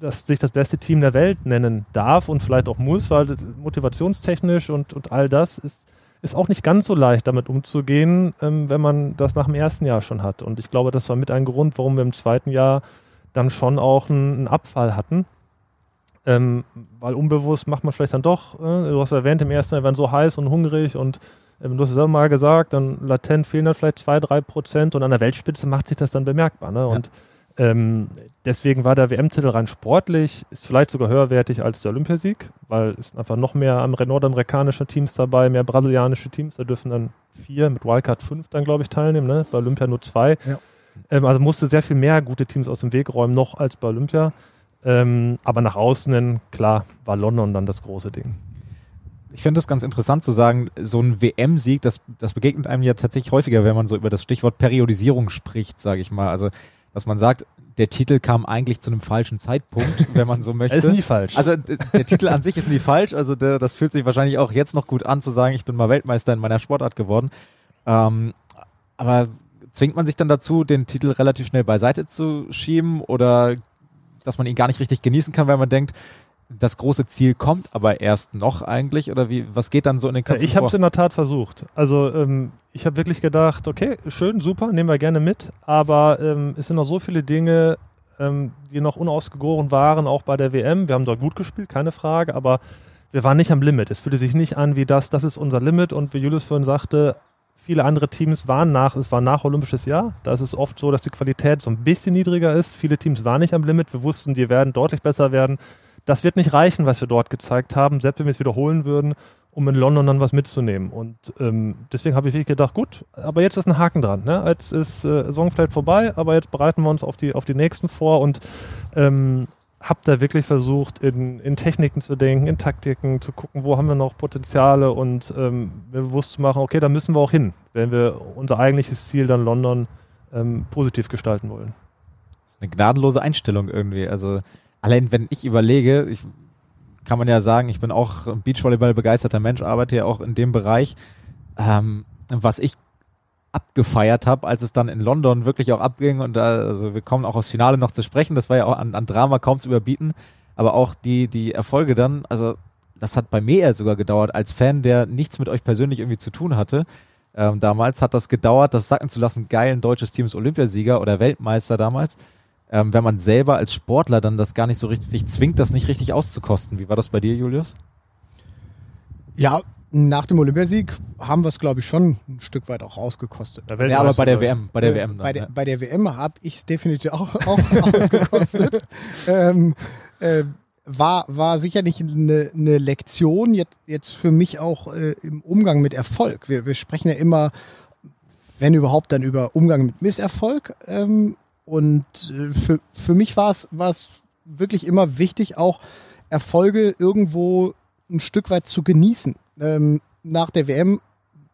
das sich das beste Team der Welt nennen darf und vielleicht auch muss, weil motivationstechnisch und, und all das ist, ist auch nicht ganz so leicht, damit umzugehen, ähm, wenn man das nach dem ersten Jahr schon hat. Und ich glaube, das war mit ein Grund, warum wir im zweiten Jahr dann schon auch einen, einen Abfall hatten. Ähm, weil unbewusst macht man vielleicht dann doch, äh, du hast erwähnt, im ersten Jahr wir waren so heiß und hungrig und ähm, du hast es auch mal gesagt, dann latent fehlen dann vielleicht zwei, drei Prozent und an der Weltspitze macht sich das dann bemerkbar. Ne? Und ja ähm, deswegen war der WM-Titel rein sportlich, ist vielleicht sogar höherwertig als der Olympiasieg, weil es einfach noch mehr nordamerikanische Teams dabei, mehr brasilianische Teams. Da dürfen dann vier, mit Wildcard fünf dann, glaube ich, teilnehmen, ne? bei Olympia nur zwei. Ja. Ähm, also musste sehr viel mehr gute Teams aus dem Weg räumen, noch als bei Olympia. Ähm, aber nach außen hin, klar, war London dann das große Ding. Ich finde es ganz interessant zu sagen, so ein WM-Sieg, das, das begegnet einem ja tatsächlich häufiger, wenn man so über das Stichwort Periodisierung spricht, sage ich mal. Also dass man sagt, der Titel kam eigentlich zu einem falschen Zeitpunkt, wenn man so möchte. ist nie falsch. Also der Titel an sich ist nie falsch. Also der, das fühlt sich wahrscheinlich auch jetzt noch gut an zu sagen, ich bin mal Weltmeister in meiner Sportart geworden. Ähm, aber zwingt man sich dann dazu, den Titel relativ schnell beiseite zu schieben oder dass man ihn gar nicht richtig genießen kann, weil man denkt, das große Ziel kommt aber erst noch eigentlich oder wie was geht dann so in den Köpfen Ich habe es in der Tat versucht. Also ähm, ich habe wirklich gedacht, okay, schön, super, nehmen wir gerne mit, aber ähm, es sind noch so viele Dinge, ähm, die noch unausgegoren waren, auch bei der WM. Wir haben dort gut gespielt, keine Frage, aber wir waren nicht am Limit. Es fühlte sich nicht an wie das, das ist unser Limit und wie Julius vorhin sagte, viele andere Teams waren nach, es war nach Olympisches Jahr. Da ist es oft so, dass die Qualität so ein bisschen niedriger ist. Viele Teams waren nicht am Limit. Wir wussten, die werden deutlich besser werden das wird nicht reichen, was wir dort gezeigt haben, selbst wenn wir es wiederholen würden, um in London dann was mitzunehmen. Und ähm, deswegen habe ich wirklich gedacht, gut, aber jetzt ist ein Haken dran. Ne? Jetzt ist äh, Saison vielleicht vorbei, aber jetzt bereiten wir uns auf die, auf die nächsten vor und ähm, habe da wirklich versucht, in, in Techniken zu denken, in Taktiken zu gucken, wo haben wir noch Potenziale und ähm, mir bewusst zu machen, okay, da müssen wir auch hin, wenn wir unser eigentliches Ziel dann London ähm, positiv gestalten wollen. Das ist eine gnadenlose Einstellung irgendwie. Also allein wenn ich überlege, ich, kann man ja sagen, ich bin auch ein Beachvolleyball begeisterter Mensch, arbeite ja auch in dem Bereich, ähm, was ich abgefeiert habe, als es dann in London wirklich auch abging und also wir kommen auch aufs Finale noch zu sprechen, das war ja auch an, an Drama kaum zu überbieten, aber auch die, die Erfolge dann, also das hat bei mir eher sogar gedauert, als Fan, der nichts mit euch persönlich irgendwie zu tun hatte, Ähm, damals hat das gedauert, das sacken zu lassen, geil, ein deutsches Team ist Olympiasieger oder Weltmeister damals. Ähm, wenn man selber als Sportler dann das gar nicht so richtig, sich zwingt, das nicht richtig auszukosten. Wie war das bei dir, Julius? Ja, nach dem Olympiasieg haben wir es, glaube ich, schon ein Stück weit auch rausgekostet. Ja, aber bei der WM, bei der äh, WM. Dann, bei, der, bei der WM habe ich es definitiv auch, auch ausgekostet. ähm, äh, war, war sicherlich eine, eine Lektion jetzt, jetzt für mich auch äh, im Umgang mit Erfolg. Wir, wir sprechen ja immer, wenn überhaupt, dann über Umgang mit Misserfolg. Ähm, und äh, für, für mich war es wirklich immer wichtig, auch Erfolge irgendwo ein Stück weit zu genießen. Ähm, nach der WM,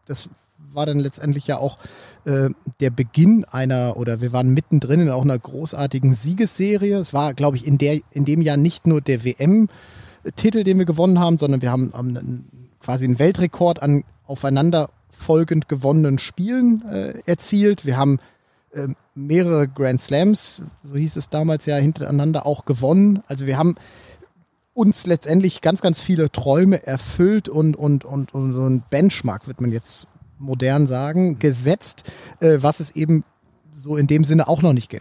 das war dann letztendlich ja auch äh, der Beginn einer, oder wir waren mittendrin in auch einer großartigen Siegesserie. Es war, glaube ich, in, der, in dem Jahr nicht nur der WM-Titel, den wir gewonnen haben, sondern wir haben, haben einen, quasi einen Weltrekord an aufeinanderfolgend gewonnenen Spielen äh, erzielt. Wir haben mehrere Grand Slams, so hieß es damals ja, hintereinander auch gewonnen. Also wir haben uns letztendlich ganz, ganz viele Träume erfüllt und, und, und, und so ein Benchmark, wird man jetzt modern sagen, gesetzt, äh, was es eben so in dem Sinne auch noch nicht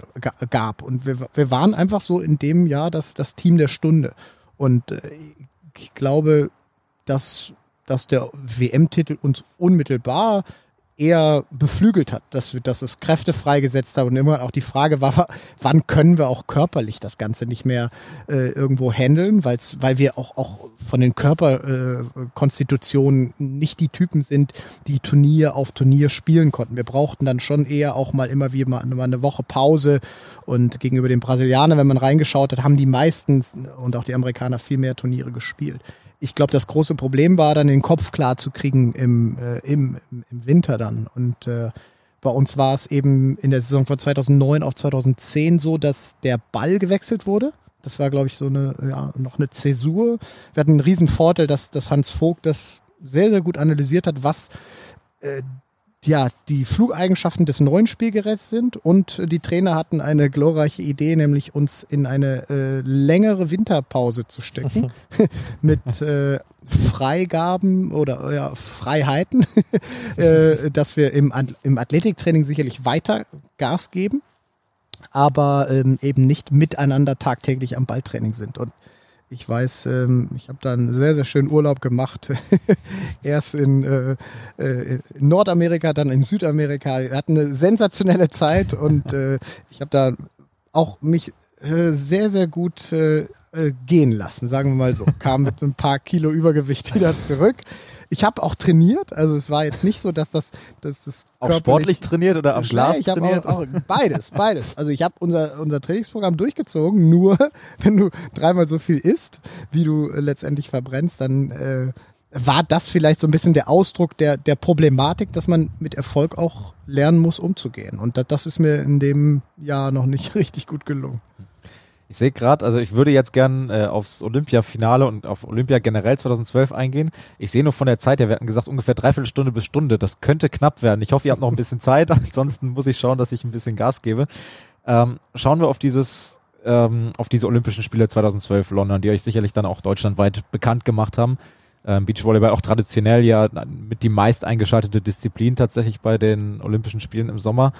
gab. Und wir, wir waren einfach so in dem Jahr das, das Team der Stunde. Und äh, ich glaube, dass, dass der WM-Titel uns unmittelbar eher beflügelt hat, dass, dass es Kräfte freigesetzt hat und immer auch die Frage war, wann können wir auch körperlich das Ganze nicht mehr äh, irgendwo handeln, weil's, weil wir auch, auch von den Körperkonstitutionen äh, nicht die Typen sind, die Turnier auf Turnier spielen konnten. Wir brauchten dann schon eher auch mal immer wie mal, mal eine Woche Pause und gegenüber den Brasilianern, wenn man reingeschaut hat, haben die meistens und auch die Amerikaner viel mehr Turniere gespielt ich glaube, das große Problem war dann, den Kopf klar zu kriegen im, äh, im, im Winter dann. Und äh, bei uns war es eben in der Saison von 2009 auf 2010 so, dass der Ball gewechselt wurde. Das war, glaube ich, so eine, ja, noch eine Zäsur. Wir hatten einen riesen Vorteil, dass, dass Hans Vogt das sehr, sehr gut analysiert hat, was äh, ja, die Flugeigenschaften des neuen Spielgeräts sind. Und die Trainer hatten eine glorreiche Idee, nämlich uns in eine äh, längere Winterpause zu stecken. Mit äh, Freigaben oder ja, Freiheiten, äh, dass wir im, im Athletiktraining sicherlich weiter Gas geben, aber ähm, eben nicht miteinander tagtäglich am Balltraining sind. Und ich weiß, ähm, ich habe da einen sehr, sehr schönen Urlaub gemacht. Erst in, äh, äh, in, Nordamerika, dann in Südamerika. Wir hatten eine sensationelle Zeit und äh, ich habe da auch mich sehr, sehr gut gehen lassen, sagen wir mal so. Kam mit ein paar Kilo Übergewicht wieder zurück. Ich habe auch trainiert, also es war jetzt nicht so, dass das, dass das auch sportlich trainiert oder am Glas ich trainiert. Auch, auch beides, beides. Also ich habe unser unser Trainingsprogramm durchgezogen. Nur wenn du dreimal so viel isst, wie du letztendlich verbrennst, dann äh, war das vielleicht so ein bisschen der Ausdruck der, der Problematik, dass man mit Erfolg auch lernen muss, umzugehen. Und das, das ist mir in dem Jahr noch nicht richtig gut gelungen. Ich sehe gerade, also ich würde jetzt gern äh, aufs Olympia-Finale und auf Olympia generell 2012 eingehen. Ich sehe nur von der Zeit her, wir hatten gesagt ungefähr dreiviertel Stunde bis Stunde. Das könnte knapp werden. Ich hoffe, ihr habt noch ein bisschen Zeit. Ansonsten muss ich schauen, dass ich ein bisschen Gas gebe. Ähm, schauen wir auf dieses, ähm, auf diese Olympischen Spiele 2012 London, die euch sicherlich dann auch deutschlandweit bekannt gemacht haben. Ähm, Beachvolleyball auch traditionell ja mit die meist eingeschaltete Disziplin tatsächlich bei den Olympischen Spielen im Sommer.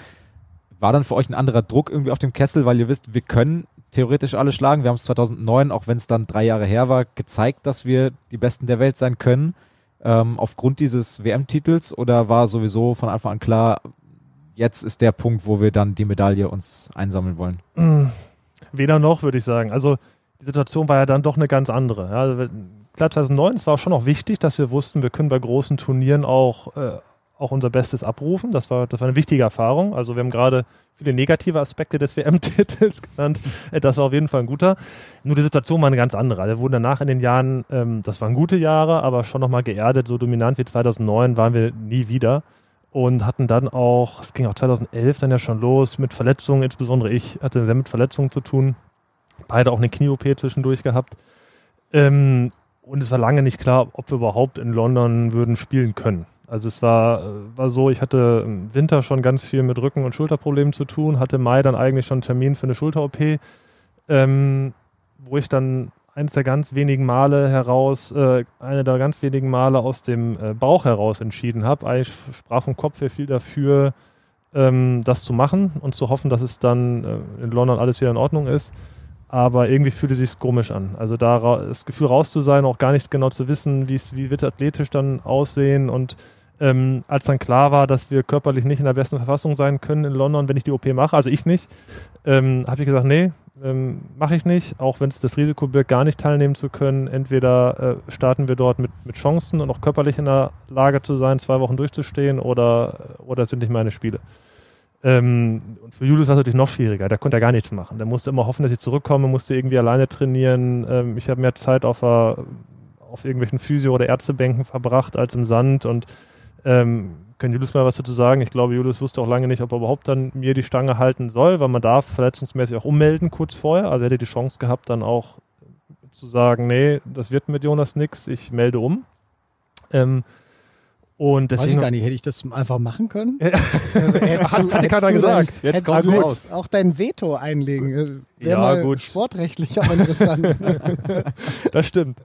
War dann für euch ein anderer Druck irgendwie auf dem Kessel, weil ihr wisst, wir können theoretisch alle schlagen. Wir haben es 2009, auch wenn es dann drei Jahre her war, gezeigt, dass wir die Besten der Welt sein können. Ähm, aufgrund dieses WM-Titels oder war sowieso von Anfang an klar, jetzt ist der Punkt, wo wir dann die Medaille uns einsammeln wollen? Hm, weder noch, würde ich sagen. Also die Situation war ja dann doch eine ganz andere. Ja, klar, 2009, es war schon auch wichtig, dass wir wussten, wir können bei großen Turnieren auch äh, auch unser Bestes abrufen. Das war, das war eine wichtige Erfahrung. Also wir haben gerade viele negative Aspekte des WM-Titels genannt. Das war auf jeden Fall ein guter. Nur die Situation war eine ganz andere. Wir wurden danach in den Jahren, ähm, das waren gute Jahre, aber schon nochmal geerdet. So dominant wie 2009 waren wir nie wieder. Und hatten dann auch, es ging auch 2011 dann ja schon los mit Verletzungen, insbesondere ich hatte sehr mit Verletzungen zu tun. Beide auch eine Knie-OP zwischendurch gehabt. Ähm, und es war lange nicht klar, ob wir überhaupt in London würden spielen können. Also es war, war so, ich hatte im Winter schon ganz viel mit Rücken- und Schulterproblemen zu tun, hatte Mai dann eigentlich schon einen Termin für eine Schulter-OP, ähm, wo ich dann eines der ganz wenigen Male heraus, äh, eine der ganz wenigen Male aus dem äh, Bauch heraus entschieden habe. Eigentlich sprach vom Kopf her viel dafür, ähm, das zu machen und zu hoffen, dass es dann äh, in London alles wieder in Ordnung ist. Aber irgendwie fühlte es sich komisch an. Also da das Gefühl raus zu sein, auch gar nicht genau zu wissen, wie wird athletisch dann aussehen und ähm, als dann klar war, dass wir körperlich nicht in der besten Verfassung sein können in London, wenn ich die OP mache, also ich nicht, ähm, habe ich gesagt, nee, ähm, mache ich nicht, auch wenn es das Risiko birgt, gar nicht teilnehmen zu können. Entweder äh, starten wir dort mit, mit Chancen und auch körperlich in der Lage zu sein, zwei Wochen durchzustehen, oder, oder sind nicht meine Spiele. Ähm, und für Julius war es natürlich noch schwieriger. Der konnte ja gar nichts machen. Der musste immer hoffen, dass ich zurückkomme, musste irgendwie alleine trainieren. Ähm, ich habe mehr Zeit auf, auf irgendwelchen Physio- oder Ärztebänken verbracht als im Sand und ähm, kann Julius mal was dazu sagen? Ich glaube, Julius wusste auch lange nicht, ob er überhaupt dann mir die Stange halten soll, weil man darf verletzungsmäßig auch ummelden kurz vorher. Also hätte die Chance gehabt, dann auch zu sagen, nee, das wird mit Jonas nichts, ich melde um. Ähm, und deswegen, Weiß ich gar nicht, hätte ich das einfach machen können? also, hat, hat keiner gesagt. Dein, Jetzt kommt raus. auch dein Veto einlegen. Äh, wäre ja, mal gut. sportrechtlich aber interessant. das stimmt.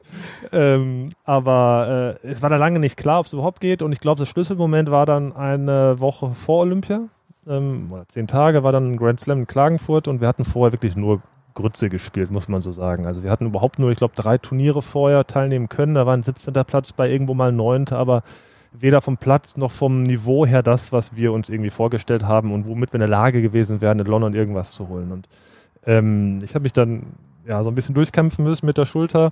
Ähm, aber äh, es war da lange nicht klar, ob es überhaupt geht. Und ich glaube, das Schlüsselmoment war dann eine Woche vor Olympia. Ähm, oder zehn Tage war dann ein Grand Slam in Klagenfurt und wir hatten vorher wirklich nur Grütze gespielt, muss man so sagen. Also wir hatten überhaupt nur, ich glaube, drei Turniere vorher teilnehmen können. Da war ein 17. Platz bei irgendwo mal 9. Aber weder vom Platz noch vom Niveau her das, was wir uns irgendwie vorgestellt haben und womit wir in der Lage gewesen wären, in London irgendwas zu holen. Und ähm, ich habe mich dann ja so ein bisschen durchkämpfen müssen mit der Schulter.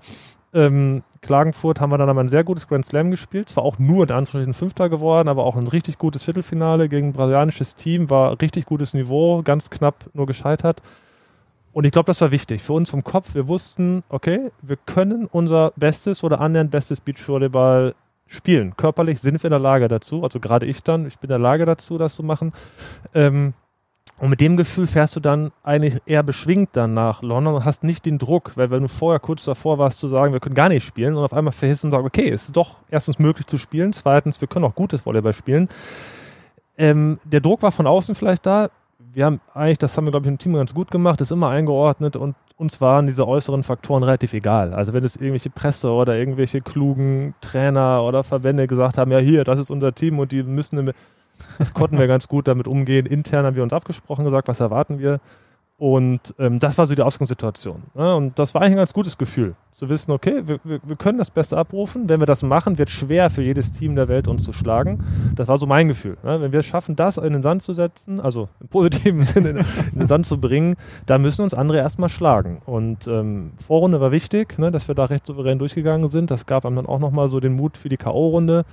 Ähm, Klagenfurt haben wir dann aber ein sehr gutes Grand Slam gespielt. Zwar auch nur in Anführungsstrichen Fünfter geworden, aber auch ein richtig gutes Viertelfinale gegen ein brasilianisches Team. War richtig gutes Niveau, ganz knapp nur gescheitert. Und ich glaube, das war wichtig für uns vom Kopf. Wir wussten, okay, wir können unser bestes oder annähernd bestes Beachvolleyball spielen. Körperlich sind wir in der Lage dazu, also gerade ich dann, ich bin in der Lage dazu, das zu machen. Ähm, und mit dem Gefühl fährst du dann eigentlich eher beschwingt dann nach London und hast nicht den Druck, weil wenn du vorher kurz davor warst zu sagen, wir können gar nicht spielen und auf einmal verhisst und sagst, okay, es ist doch erstens möglich zu spielen, zweitens, wir können auch gutes Volleyball spielen. Ähm, der Druck war von außen vielleicht da. Wir haben eigentlich, das haben wir, glaube ich, im Team ganz gut gemacht, ist immer eingeordnet und uns waren diese äußeren Faktoren relativ egal. Also wenn es irgendwelche Presse oder irgendwelche klugen Trainer oder Verbände gesagt haben, ja hier, das ist unser Team und die müssen, das konnten wir ganz gut damit umgehen. Intern haben wir uns abgesprochen, gesagt, was erwarten wir. Und ähm, das war so die Ausgangssituation. Ne? Und das war eigentlich ein ganz gutes Gefühl, zu wissen, okay, wir, wir, wir, können das Beste abrufen. Wenn wir das machen, wird schwer für jedes Team der Welt uns zu schlagen. Das war so mein Gefühl. Ne? Wenn wir es schaffen, das in den Sand zu setzen, also im positiven Sinne in, den Sand zu bringen, dann müssen uns andere erstmal schlagen. Und ähm, Vorrunde war wichtig, ne? dass wir da recht souverän durchgegangen sind. Das gab einem dann auch nochmal so den Mut für die K.O.-Runde.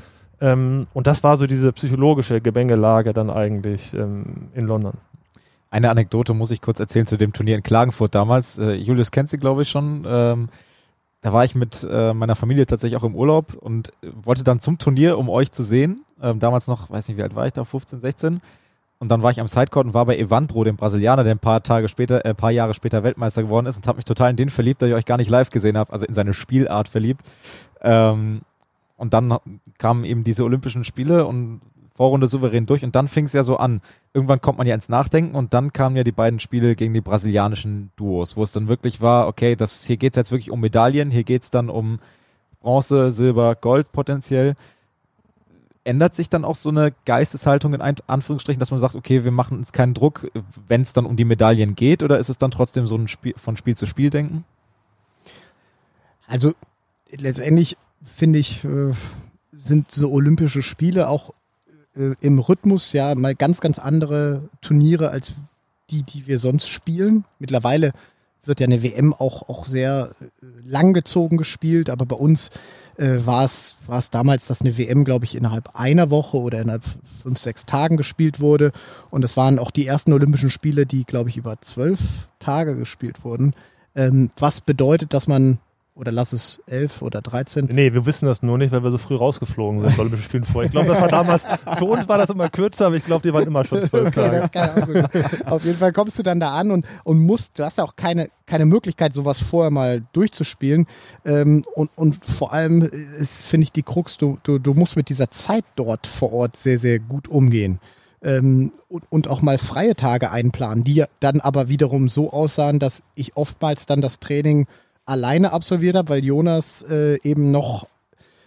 Ähm, und das war so diese psychologische Gebengelage dann eigentlich ähm, in London. Eine Anekdote muss ich kurz erzählen zu dem Turnier in Klagenfurt damals. Äh, Julius kennt sie, glaube ich, schon. Ähm, da war ich mit äh, meiner Familie tatsächlich auch im Urlaub und wollte dann zum Turnier, um euch zu sehen. Ähm, damals noch, weiß nicht, wie alt war ich da, 15, 16. Und dann war ich am Sidecourt und war bei Evandro, dem Brasilianer, der ein paar Tage später, äh, paar Jahre später Weltmeister geworden ist und habe mich total in den verliebt, da ich euch gar nicht live gesehen habe, also in seine Spielart verliebt. Ähm, und dann kamen eben diese Olympischen Spiele und Vorrunde souverän durch und dann fing es ja so an. Irgendwann kommt man ja ins Nachdenken und dann kamen ja die beiden Spiele gegen die brasilianischen Duos, wo es dann wirklich war, okay, das, hier geht es jetzt wirklich um Medaillen, hier geht es dann um Bronze, Silber, Gold potenziell. Ändert sich dann auch so eine Geisteshaltung in Anführungsstrichen, dass man sagt, okay, wir machen uns keinen Druck, wenn es dann um die Medaillen geht, oder ist es dann trotzdem so ein Spiel von Spiel zu Spiel denken? Also letztendlich finde ich, äh, sind so Olympische Spiele auch äh, im Rhythmus ja mal ganz, ganz andere Turniere als die, die wir sonst spielen. Mittlerweile wird ja eine WM auch, auch sehr äh, langgezogen gespielt, aber bei uns äh, war es damals, dass eine WM, glaube ich, innerhalb einer Woche oder innerhalb fünf, sechs Tagen gespielt wurde. Und das waren auch die ersten Olympischen Spiele, die, glaube ich, über zwölf Tage gespielt wurden. Ähm, was bedeutet, dass man oder lass es elf oder 13. Nee, wir wissen das nur nicht, weil wir so früh rausgeflogen sind, Olympische Spielen vor. Ich glaube, das war damals, für uns war das immer kürzer, aber ich glaube, die waren immer schon zwölf okay, Tage. Auf jeden Fall kommst du dann da an und, und musst, du hast ja auch keine, keine Möglichkeit, sowas vorher mal durchzuspielen. Ähm, und, und vor allem ist, finde ich, die Krux, du, du, du musst mit dieser Zeit dort vor Ort sehr, sehr gut umgehen. Ähm, und, und auch mal freie Tage einplanen, die dann aber wiederum so aussahen, dass ich oftmals dann das Training alleine absolviert habe, weil Jonas äh, eben noch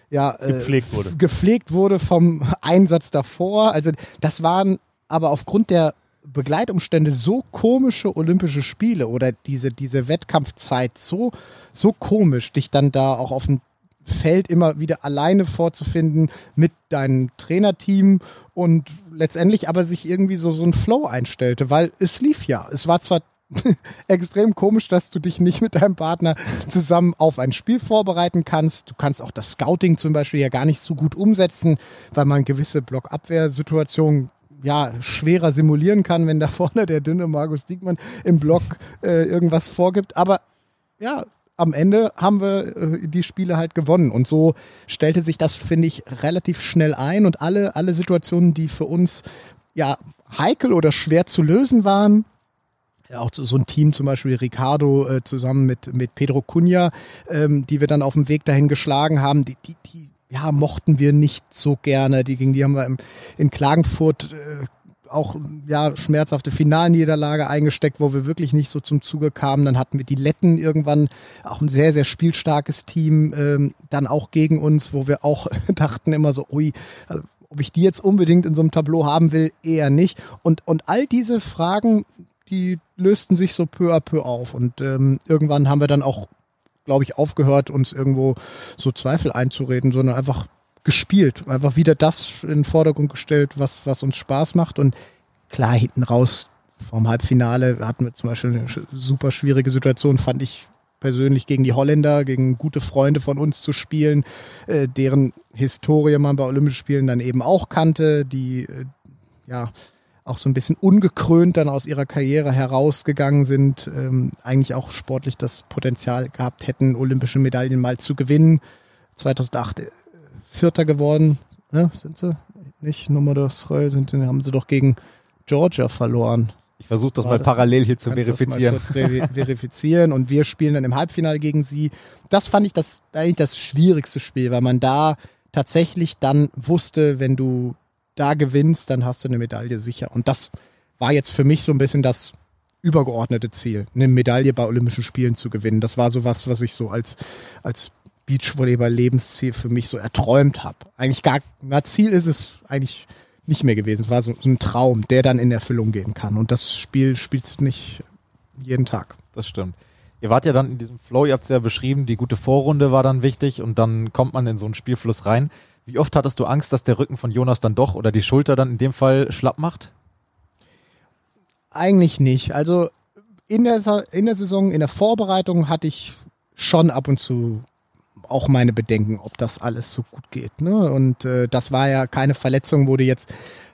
ja, äh, gepflegt wurde. gepflegt wurde vom Einsatz davor. Also das waren aber aufgrund der Begleitumstände so komische Olympische Spiele oder diese, diese Wettkampfzeit so, so komisch, dich dann da auch auf dem Feld immer wieder alleine vorzufinden mit deinem Trainerteam und letztendlich aber sich irgendwie so, so ein Flow einstellte, weil es lief ja. Es war zwar extrem komisch, dass du dich nicht mit deinem Partner zusammen auf ein Spiel vorbereiten kannst. Du kannst auch das Scouting zum Beispiel ja gar nicht so gut umsetzen, weil man gewisse Blockabwehrsituationen ja, schwerer simulieren kann, wenn da vorne der dünne Markus Diekmann im Block äh, irgendwas vorgibt. Aber ja, am Ende haben wir äh, die Spiele halt gewonnen. Und so stellte sich das, finde ich, relativ schnell ein. Und alle, alle Situationen, die für uns ja heikel oder schwer zu lösen waren, auch so ein Team zum Beispiel Ricardo äh, zusammen mit, mit Pedro Cunha, ähm, die wir dann auf dem Weg dahin geschlagen haben, die, die, die ja, mochten wir nicht so gerne. Die, gegen die haben wir im, in Klagenfurt äh, auch ja, schmerzhafte Finalniederlage eingesteckt, wo wir wirklich nicht so zum Zuge kamen. Dann hatten wir die Letten irgendwann, auch ein sehr, sehr spielstarkes Team, ähm, dann auch gegen uns, wo wir auch dachten immer so, ui, also, ob ich die jetzt unbedingt in so einem Tableau haben will, eher nicht. Und, und all diese Fragen, die lösten sich so peu à peu auf. Und ähm, irgendwann haben wir dann auch glaube ich, aufgehört, uns irgendwo so Zweifel einzureden, sondern einfach gespielt. Einfach wieder das in den Vordergrund gestellt, was, was uns Spaß macht. Und klar, hinten raus vom Halbfinale hatten wir zum Beispiel eine super schwierige Situation, fand ich persönlich gegen die Holländer, gegen gute Freunde von uns zu spielen, äh, deren Historie man bei Olympischen Spielen dann eben auch kannte, die äh, ja auch so ein bisschen ungekrönt dann aus ihrer Karriere herausgegangen sind, ähm, eigentlich auch sportlich das Potenzial gehabt hätten, olympische Medaillen mal zu gewinnen. 2008 äh, Vierter geworden, ne, sind sie nicht? Nummer dos sind, haben sie doch gegen Georgia verloren. Ich versuche das War mal das, parallel hier zu verifizieren. Das mal kurz verifizieren und wir spielen dann im Halbfinale gegen sie. Das fand ich das eigentlich das schwierigste Spiel, weil man da tatsächlich dann wusste, wenn du da gewinnst, dann hast du eine Medaille sicher. Und das war jetzt für mich so ein bisschen das übergeordnete Ziel, eine Medaille bei Olympischen Spielen zu gewinnen. Das war so was, was ich so als, als Beachvolleyball-Lebensziel für mich so erträumt habe. Eigentlich gar, na, Ziel ist es eigentlich nicht mehr gewesen. Es war so, so ein Traum, der dann in Erfüllung gehen kann. Und das Spiel spielt nicht jeden Tag. Das stimmt. Ihr wart ja dann in diesem Flow, ihr habt es ja beschrieben, die gute Vorrunde war dann wichtig und dann kommt man in so einen Spielfluss rein. Wie oft hattest du Angst, dass der Rücken von Jonas dann doch oder die Schulter dann in dem Fall schlapp macht? Eigentlich nicht. Also in der, in der Saison, in der Vorbereitung hatte ich schon ab und zu auch meine Bedenken, ob das alles so gut geht. Ne? Und äh, das war ja keine Verletzung, wo du jetzt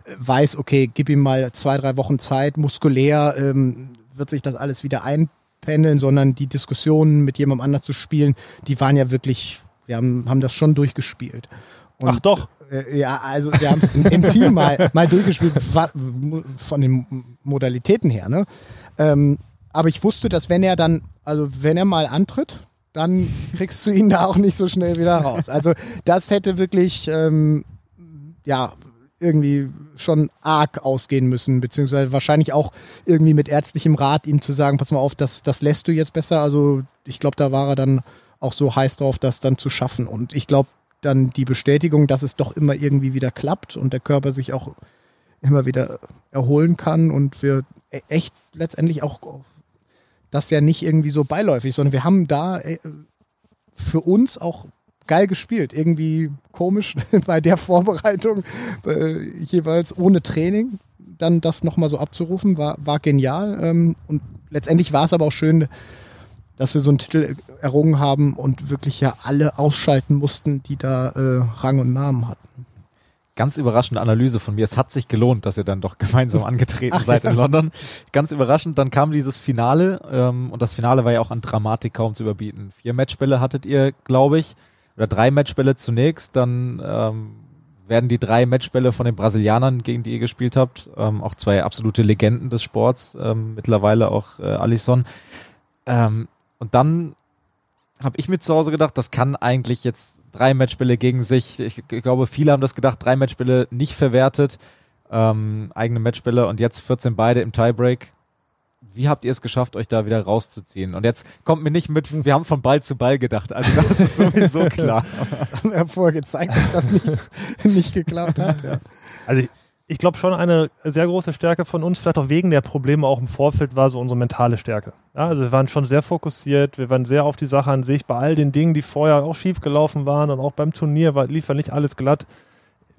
äh, weißt, okay, gib ihm mal zwei, drei Wochen Zeit, muskulär ähm, wird sich das alles wieder einpendeln, sondern die Diskussionen mit jemandem anders zu spielen, die waren ja wirklich, wir haben, haben das schon durchgespielt. Und, Ach doch. Äh, ja, also wir haben es im Team mal, mal durchgespielt von den Modalitäten her. Ne? Ähm, aber ich wusste, dass wenn er dann, also wenn er mal antritt, dann kriegst du ihn da auch nicht so schnell wieder raus. Also das hätte wirklich, ähm, ja, irgendwie schon arg ausgehen müssen, beziehungsweise wahrscheinlich auch irgendwie mit ärztlichem Rat ihm zu sagen, pass mal auf, das, das lässt du jetzt besser. Also ich glaube, da war er dann auch so heiß drauf, das dann zu schaffen. Und ich glaube, dann die Bestätigung, dass es doch immer irgendwie wieder klappt und der Körper sich auch immer wieder erholen kann und wir e-, echt letztendlich auch das ja nicht irgendwie so beiläufig, sondern wir haben da äh, für uns auch geil gespielt. Irgendwie komisch bei der Vorbereitung äh, jeweils ohne Training dann das nochmal so abzurufen, war, war genial. Ähm, und letztendlich war es aber auch schön, dass wir so einen Titel errungen haben und wirklich ja alle ausschalten mussten, die da äh, Rang und Namen hatten. Ganz überraschende Analyse von mir. Es hat sich gelohnt, dass ihr dann doch gemeinsam angetreten Ach, seid ja. in London. Ganz überraschend. Dann kam dieses Finale ähm, und das Finale war ja auch an Dramatik kaum zu überbieten. Vier Matchbälle hattet ihr, glaube ich, oder drei Matchbälle zunächst. Dann ähm, werden die drei Matchbälle von den Brasilianern, gegen die ihr gespielt habt, ähm, auch zwei absolute Legenden des Sports, ähm, mittlerweile auch äh, Alisson. Ähm, und dann habe ich mir zu Hause gedacht, das kann eigentlich jetzt drei Matchspiele gegen sich. Ich glaube, viele haben das gedacht, drei Matchspiele nicht verwertet, ähm, eigene Matchspiele und jetzt 14 beide im Tiebreak. Wie Wie habt ihr es geschafft, euch da wieder rauszuziehen? Und jetzt kommt mir nicht mit, wir haben von Ball zu Ball gedacht. Also das ist sowieso klar. das haben wir vorher gezeigt, dass das nicht, nicht geklappt hat. Ja. Also ich, ich glaube schon eine sehr große Stärke von uns, vielleicht auch wegen der Probleme auch im Vorfeld, war so unsere mentale Stärke. Ja, also wir waren schon sehr fokussiert, wir waren sehr auf die Sache an sich, bei all den Dingen, die vorher auch schief gelaufen waren und auch beim Turnier war, lief ja nicht alles glatt.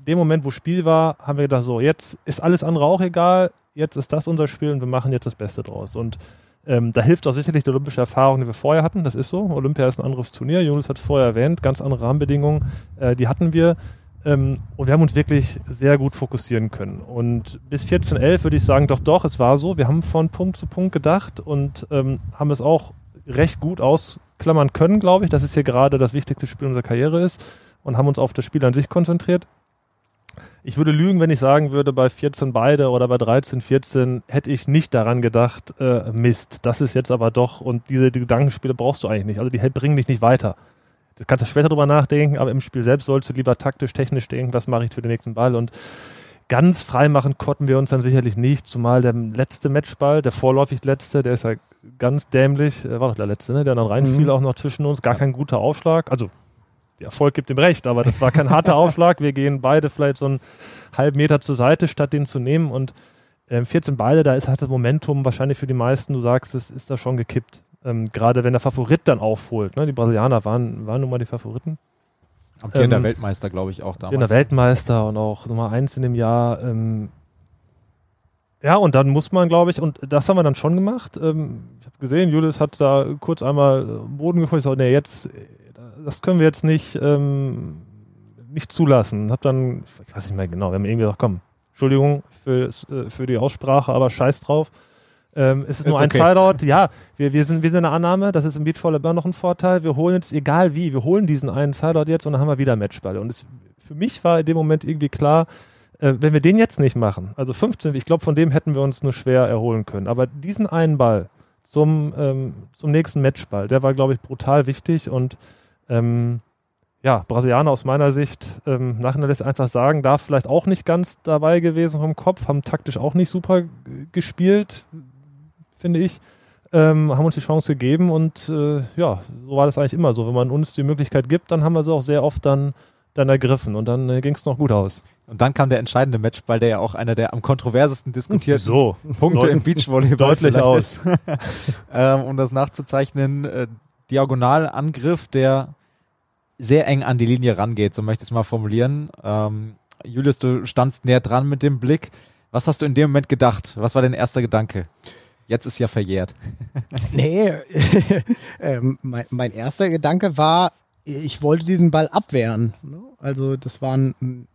In dem Moment, wo Spiel war, haben wir gedacht, so, jetzt ist alles andere auch egal, jetzt ist das unser Spiel und wir machen jetzt das Beste draus. Und ähm, da hilft auch sicherlich die olympische Erfahrung, die wir vorher hatten. Das ist so. Olympia ist ein anderes Turnier. Jonas hat vorher erwähnt, ganz andere Rahmenbedingungen. Äh, die hatten wir. Ähm, und wir haben uns wirklich sehr gut fokussieren können. Und bis 14.11 würde ich sagen, doch, doch, es war so. Wir haben von Punkt zu Punkt gedacht und ähm, haben es auch recht gut ausklammern können, glaube ich, dass es hier gerade das wichtigste Spiel unserer Karriere ist und haben uns auf das Spiel an sich konzentriert. Ich würde lügen, wenn ich sagen würde, bei 14 beide oder bei 13, 14 hätte ich nicht daran gedacht, äh, Mist, das ist jetzt aber doch und diese die Gedankenspiele brauchst du eigentlich nicht. Also die bringen dich nicht weiter. Du kannst später drüber nachdenken, aber im Spiel selbst sollst du lieber taktisch, technisch denken, was mache ich für den nächsten Ball. Und ganz frei machen konnten wir uns dann sicherlich nicht, zumal der letzte Matchball, der vorläufig letzte, der ist ja ganz dämlich, war doch der letzte, ne? der dann reinfiel mhm. auch noch zwischen uns, gar kein guter Aufschlag, also der Erfolg gibt ihm recht, aber das war kein harter Aufschlag, wir gehen beide vielleicht so einen halben Meter zur Seite, statt den zu nehmen. Und äh, 14 beide, da ist halt das Momentum wahrscheinlich für die meisten, du sagst, es ist da schon gekippt. Ähm, Gerade wenn der Favorit dann aufholt. Ne? Die Brasilianer waren, waren nun mal die Favoriten. Amtierender ähm, Weltmeister, glaube ich, auch damals. Amtierender Weltmeister und auch Nummer eins in dem Jahr. Ähm, ja, und dann muss man, glaube ich, und das haben wir dann schon gemacht. Ähm, ich habe gesehen, Julius hat da kurz einmal Boden geguckt. Ich sage, nee, jetzt, das können wir jetzt nicht, ähm, nicht zulassen. Hab dann, ich weiß nicht mehr genau, wir haben irgendwie gesagt, komm, Entschuldigung für, äh, für die Aussprache, aber scheiß drauf. Ähm, es ist, ist nur ein okay. Sideout. Ja, wir, wir, sind, wir sind eine Annahme. Das ist im Beachvolleyball noch ein Vorteil. Wir holen jetzt, egal wie, wir holen diesen einen Sideout jetzt und dann haben wir wieder Matchball. Und es, für mich war in dem Moment irgendwie klar, äh, wenn wir den jetzt nicht machen, also 15, ich glaube, von dem hätten wir uns nur schwer erholen können. Aber diesen einen Ball zum, ähm, zum nächsten Matchball, der war, glaube ich, brutal wichtig und ähm, ja, Brasilianer aus meiner Sicht, ähm, nachher lässt einfach sagen, da vielleicht auch nicht ganz dabei gewesen vom Kopf, haben taktisch auch nicht super gespielt, finde ich. Ähm, haben uns die Chance gegeben und äh, ja, so war das eigentlich immer so. Wenn man uns die Möglichkeit gibt, dann haben wir sie auch sehr oft dann, dann ergriffen und dann äh, ging es noch gut aus. Und dann kam der entscheidende Matchball, der ja auch einer der am kontroversesten diskutierten so. Punkte im Beachvolleyball deutlich aus. ähm, um das nachzuzeichnen, äh, Diagonalangriff, der sehr eng an die Linie rangeht, so möchte ich es mal formulieren. Ähm, Julius, du standst näher dran mit dem Blick. Was hast du in dem Moment gedacht? Was war dein erster Gedanke? Jetzt ist ja verjährt. nee, ähm, mein, mein, erster Gedanke war, ich wollte diesen Ball abwehren. Ne? Also das war ein, ein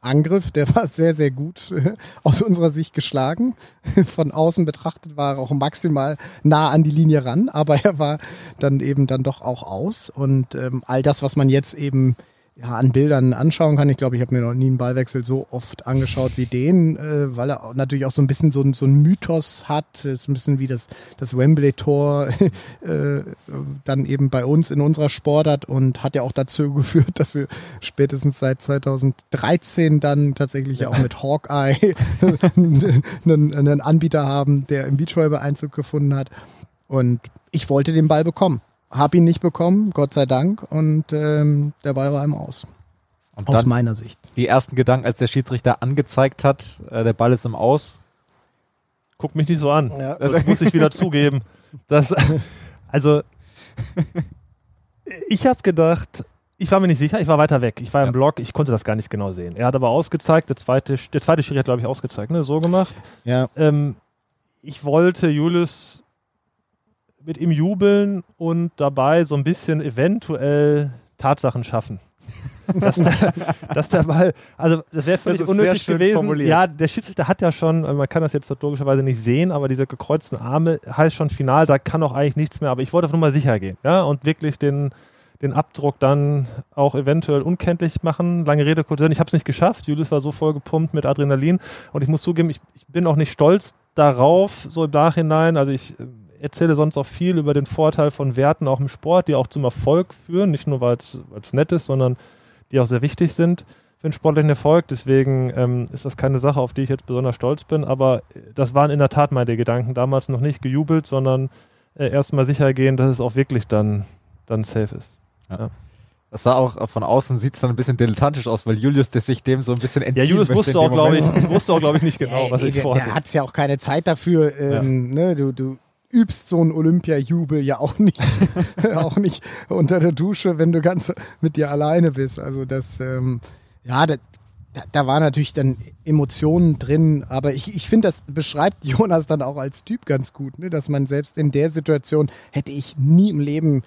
Angriff, der war sehr, sehr gut aus unserer Sicht geschlagen. Von außen betrachtet war er auch maximal nah an die Linie ran, aber er war dann eben dann doch auch aus. Und ähm, all das, was man jetzt eben ja, an Bildern anschauen kann. Ich glaube, ich habe mir noch nie einen Ballwechsel so oft angeschaut wie den, äh, weil er natürlich auch so ein bisschen so, so ein Mythos hat. Ist ein bisschen wie das, das Wembley-Tor äh, dann eben bei uns in unserer Sportart und hat ja auch dazu geführt, dass wir spätestens seit 2013 dann tatsächlich auch mit Hawkeye einen, einen Anbieter haben, der im Beachvolleyball Einzug gefunden hat. Und ich wollte den Ball bekommen. Hab ihn nicht bekommen, Gott sei Dank, und ähm, der Ball war ihm aus. Und aus meiner Sicht. Die ersten Gedanken, als der Schiedsrichter angezeigt hat, äh, der Ball ist im Aus. Guck mich nicht so an. Ja. Das muss ich wieder zugeben. Das, also, ich habe gedacht, ich war mir nicht sicher, ich war weiter weg. Ich war im ja. Block, ich konnte das gar nicht genau sehen. Er hat aber ausgezeigt, der zweite, der zweite Schiri hat, glaube ich, ausgezeigt, ne? So gemacht. Ja. Ähm, ich wollte Julius mit ihm jubeln und dabei so ein bisschen eventuell Tatsachen schaffen. dass, der, dass der Ball, also das wäre völlig das unnötig gewesen. Formuliert. Ja, der Schiedsrichter hat ja schon, man kann das jetzt logischerweise nicht sehen, aber diese gekreuzten Arme heißt schon final, da kann auch eigentlich nichts mehr. Aber ich wollte nur mal sicher gehen, ja, und wirklich den, den Abdruck dann auch eventuell unkenntlich machen. Lange Rede, kurz Ich habe es nicht geschafft. Julius war so voll gepumpt mit Adrenalin und ich muss zugeben, ich, ich bin auch nicht stolz darauf, so im Nachhinein. Also ich erzähle sonst auch viel über den Vorteil von Werten auch im Sport, die auch zum Erfolg führen, nicht nur weil es nett ist, sondern die auch sehr wichtig sind. für den sportlichen Erfolg. Deswegen ähm, ist das keine Sache, auf die ich jetzt besonders stolz bin. Aber das waren in der Tat meine Gedanken. Damals noch nicht gejubelt, sondern äh, erstmal sicher gehen, dass es auch wirklich dann, dann safe ist. Ja. ja. Das sah auch von außen sieht es dann ein bisschen dilettantisch aus, weil Julius der sich dem so ein bisschen entziehen Ja, Julius wusste auch, glaube ich, wusste auch, glaube ich, nicht genau, was ich vorhatte. Der hat ja auch keine Zeit dafür. Ähm, ja. ne, du, du übst so einen Olympia-Jubel ja auch nicht, auch nicht unter der Dusche, wenn du ganz mit dir alleine bist. Also das, ähm, ja, da, da, da war natürlich dann Emotionen drin, aber ich, ich finde, das beschreibt Jonas dann auch als Typ ganz gut, ne? dass man selbst in der Situation hätte ich nie im Leben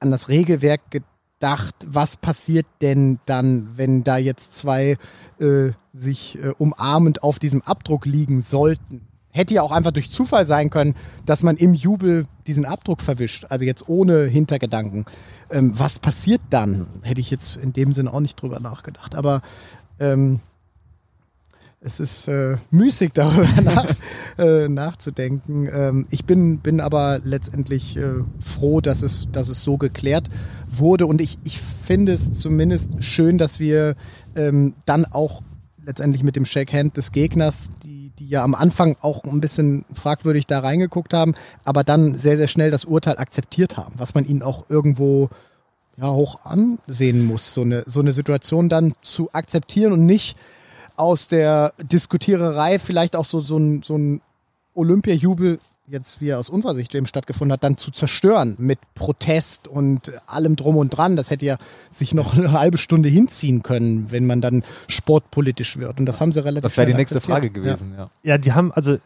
an das Regelwerk gedacht, was passiert denn dann, wenn da jetzt zwei äh, sich äh, umarmend auf diesem Abdruck liegen sollten. Hätte ja auch einfach durch Zufall sein können, dass man im Jubel diesen Abdruck verwischt, also jetzt ohne Hintergedanken. Ähm, was passiert dann? Hätte ich jetzt in dem Sinn auch nicht drüber nachgedacht. Aber ähm, es ist äh, müßig, darüber nach, äh, nachzudenken. Ähm, ich bin, bin aber letztendlich äh, froh, dass es, dass es so geklärt wurde. Und ich, ich finde es zumindest schön, dass wir ähm, dann auch letztendlich mit dem Shake Hand des Gegners, die, ja am Anfang auch ein bisschen fragwürdig da reingeguckt haben, aber dann sehr, sehr schnell das Urteil akzeptiert haben, was man ihnen auch irgendwo ja, hoch ansehen muss, so eine, so eine Situation dann zu akzeptieren und nicht aus der Diskutiererei vielleicht auch so, so ein, so ein Olympiajubel, jetzt wie er aus unserer Sicht eben stattgefunden hat, dann zu zerstören mit Protest und allem drum und dran. Das hätte ja sich noch eine halbe Stunde hinziehen können, wenn man dann sportpolitisch wird. Und das haben sie relativ Das wäre die nächste Frage gewesen, ja. ja. Ja, die haben, also